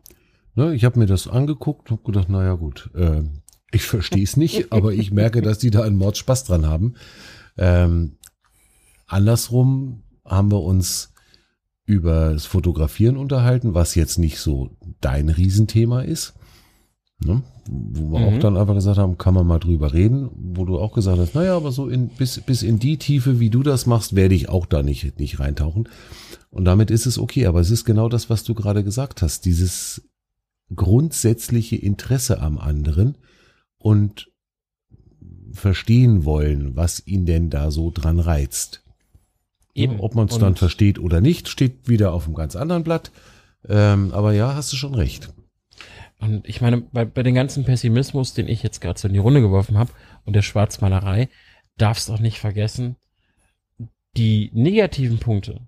Ne, ich habe mir das angeguckt und gedacht, naja gut, äh, ich verstehe es nicht, aber ich merke, dass die da einen Mordspaß dran haben. Ähm, andersrum haben wir uns über das Fotografieren unterhalten, was jetzt nicht so dein Riesenthema ist. Ne? Wo wir mhm. auch dann einfach gesagt haben, kann man mal drüber reden, wo du auch gesagt hast, naja, aber so in, bis, bis in die Tiefe, wie du das machst, werde ich auch da nicht, nicht reintauchen. Und damit ist es okay, aber es ist genau das, was du gerade gesagt hast, dieses grundsätzliche Interesse am anderen und verstehen wollen, was ihn denn da so dran reizt. Eben. Ob man es dann versteht oder nicht, steht wieder auf einem ganz anderen Blatt. Ähm, aber ja, hast du schon recht. Und ich meine, bei, bei den ganzen Pessimismus, den ich jetzt gerade so in die Runde geworfen habe und der Schwarzmalerei, darfst auch nicht vergessen, die negativen Punkte,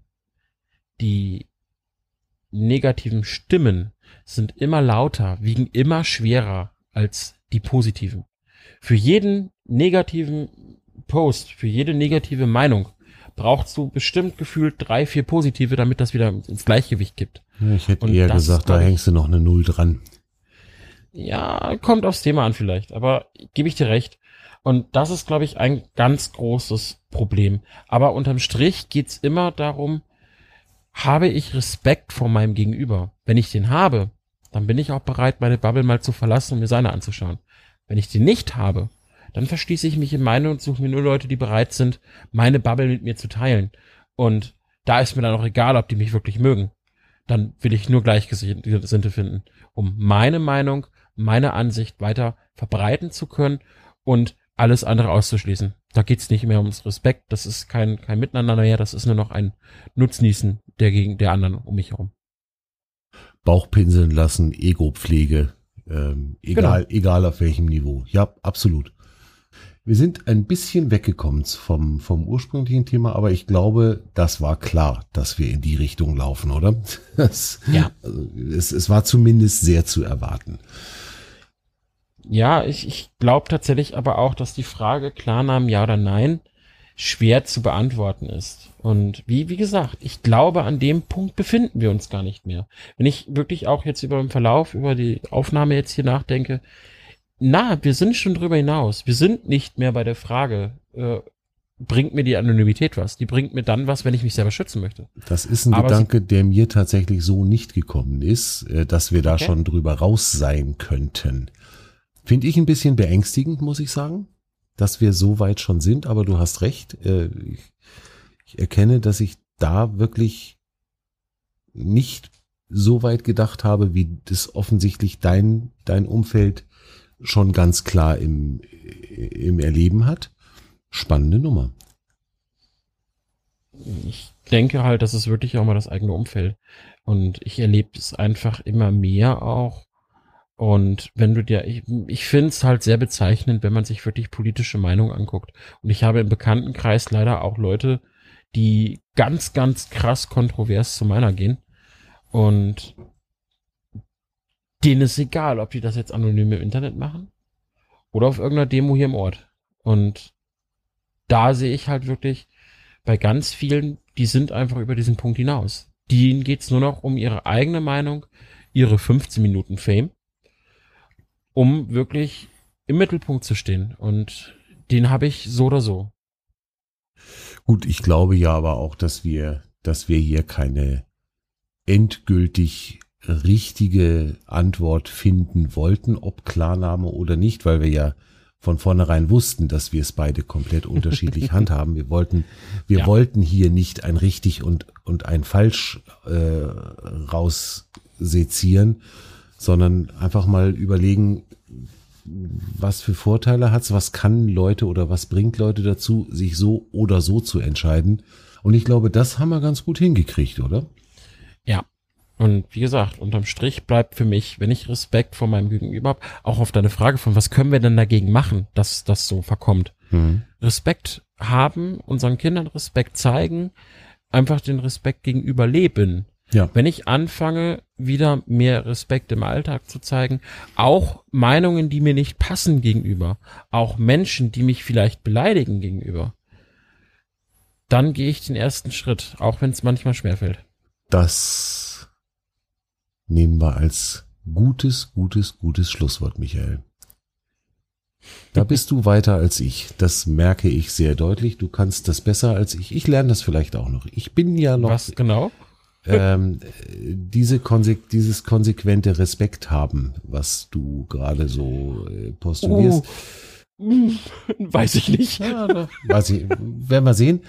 die negativen Stimmen sind immer lauter, wiegen immer schwerer als die positiven. Für jeden negativen Post, für jede negative Meinung brauchst du bestimmt gefühlt drei, vier positive, damit das wieder ins Gleichgewicht gibt. Ich hätte Und eher gesagt, da hängst du noch eine Null dran. Ja, kommt aufs Thema an vielleicht, aber gebe ich dir recht. Und das ist, glaube ich, ein ganz großes Problem. Aber unterm Strich geht's immer darum, habe ich Respekt vor meinem Gegenüber? Wenn ich den habe, dann bin ich auch bereit, meine Bubble mal zu verlassen und mir seine anzuschauen. Wenn ich den nicht habe, dann verschließe ich mich in meine und suche mir nur Leute, die bereit sind, meine Bubble mit mir zu teilen. Und da ist mir dann auch egal, ob die mich wirklich mögen. Dann will ich nur Gleichgesinnte finden, um meine Meinung, meine Ansicht weiter verbreiten zu können und alles andere auszuschließen. Da geht's nicht mehr ums Respekt, das ist kein, kein Miteinander mehr, das ist nur noch ein Nutznießen der gegen der anderen um mich herum. Bauchpinseln lassen, Ego-Pflege, ähm, egal, genau. egal auf welchem Niveau. Ja, absolut. Wir sind ein bisschen weggekommen vom, vom ursprünglichen Thema, aber ich glaube, das war klar, dass wir in die Richtung laufen, oder? Das, ja. Also, es, es war zumindest sehr zu erwarten. Ja, ich, ich glaube tatsächlich aber auch, dass die Frage Klarnamen ja oder nein schwer zu beantworten ist. Und wie, wie gesagt, ich glaube, an dem Punkt befinden wir uns gar nicht mehr. Wenn ich wirklich auch jetzt über den Verlauf, über die Aufnahme jetzt hier nachdenke, na, wir sind schon drüber hinaus. Wir sind nicht mehr bei der Frage, äh, bringt mir die Anonymität was? Die bringt mir dann was, wenn ich mich selber schützen möchte. Das ist ein Aber Gedanke, der mir tatsächlich so nicht gekommen ist, äh, dass wir da okay. schon drüber raus sein könnten. Finde ich ein bisschen beängstigend, muss ich sagen, dass wir so weit schon sind, aber du hast recht. Äh, ich erkenne, dass ich da wirklich nicht so weit gedacht habe, wie das offensichtlich dein, dein Umfeld schon ganz klar im, im Erleben hat. Spannende Nummer. Ich denke halt, das ist wirklich auch mal das eigene Umfeld. Und ich erlebe es einfach immer mehr auch, und wenn du dir, ich, ich finde es halt sehr bezeichnend, wenn man sich wirklich politische Meinungen anguckt. Und ich habe im Bekanntenkreis leider auch Leute, die ganz, ganz krass kontrovers zu meiner gehen. Und denen ist egal, ob die das jetzt anonym im Internet machen oder auf irgendeiner Demo hier im Ort. Und da sehe ich halt wirklich bei ganz vielen, die sind einfach über diesen Punkt hinaus. Denen geht's nur noch um ihre eigene Meinung, ihre 15 Minuten Fame um wirklich im Mittelpunkt zu stehen. Und den habe ich so oder so. Gut, ich glaube ja aber auch, dass wir, dass wir hier keine endgültig richtige Antwort finden wollten, ob Klarname oder nicht, weil wir ja von vornherein wussten, dass wir es beide komplett unterschiedlich handhaben. Wir wollten, wir ja. wollten hier nicht ein richtig und und ein falsch äh, raussezieren, sondern einfach mal überlegen, was für Vorteile hat's, was kann Leute oder was bringt Leute dazu, sich so oder so zu entscheiden. Und ich glaube, das haben wir ganz gut hingekriegt, oder? Ja. Und wie gesagt, unterm Strich bleibt für mich, wenn ich Respekt vor meinem Gegenüber habe, auch auf deine Frage von, was können wir denn dagegen machen, dass das so verkommt. Mhm. Respekt haben, unseren Kindern Respekt zeigen, einfach den Respekt gegenüber leben. Ja. Wenn ich anfange, wieder mehr Respekt im Alltag zu zeigen, auch Meinungen, die mir nicht passen gegenüber, auch Menschen, die mich vielleicht beleidigen gegenüber, dann gehe ich den ersten Schritt, auch wenn es manchmal schwerfällt. Das nehmen wir als gutes, gutes, gutes Schlusswort, Michael. Da bist du weiter als ich. Das merke ich sehr deutlich. Du kannst das besser als ich. Ich lerne das vielleicht auch noch. Ich bin ja noch. Was genau? ähm, diese konse dieses konsequente Respekt haben, was du gerade so äh, postulierst. Oh. Weiß ich nicht. Ja, weiß ich, werden wir sehen.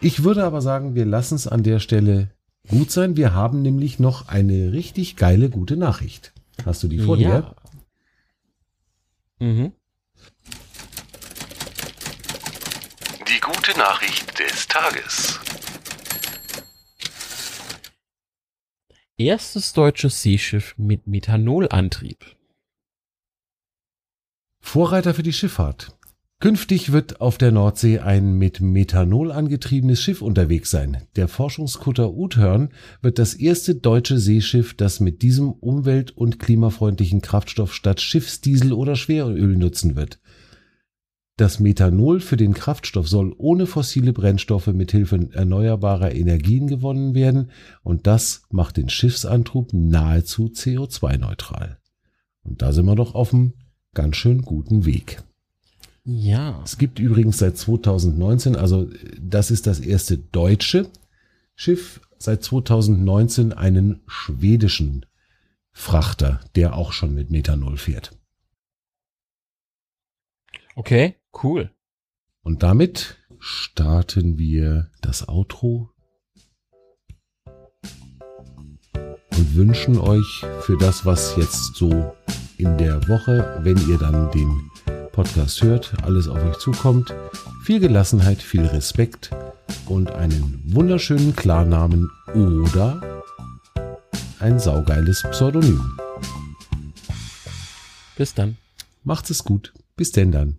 Ich würde aber sagen, wir lassen es an der Stelle gut sein. Wir haben nämlich noch eine richtig geile, gute Nachricht. Hast du die vor ja. dir? Mhm. gute Nachricht des Tages. Erstes deutsches Seeschiff mit Methanolantrieb. Vorreiter für die Schifffahrt. Künftig wird auf der Nordsee ein mit Methanol angetriebenes Schiff unterwegs sein. Der Forschungskutter Uthörn wird das erste deutsche Seeschiff, das mit diesem umwelt- und klimafreundlichen Kraftstoff statt Schiffsdiesel oder Schweröl nutzen wird. Das Methanol für den Kraftstoff soll ohne fossile Brennstoffe mithilfe erneuerbarer Energien gewonnen werden und das macht den Schiffsantrieb nahezu CO2-neutral. Und da sind wir doch auf einem ganz schön guten Weg. Ja. Es gibt übrigens seit 2019, also das ist das erste deutsche Schiff, seit 2019 einen schwedischen Frachter, der auch schon mit Methanol fährt. Okay, cool. Und damit starten wir das Outro und wünschen euch für das, was jetzt so in der Woche, wenn ihr dann den Podcast hört, alles auf euch zukommt, viel Gelassenheit, viel Respekt und einen wunderschönen Klarnamen oder ein saugeiles Pseudonym. Bis dann. Macht's es gut. Bis denn dann.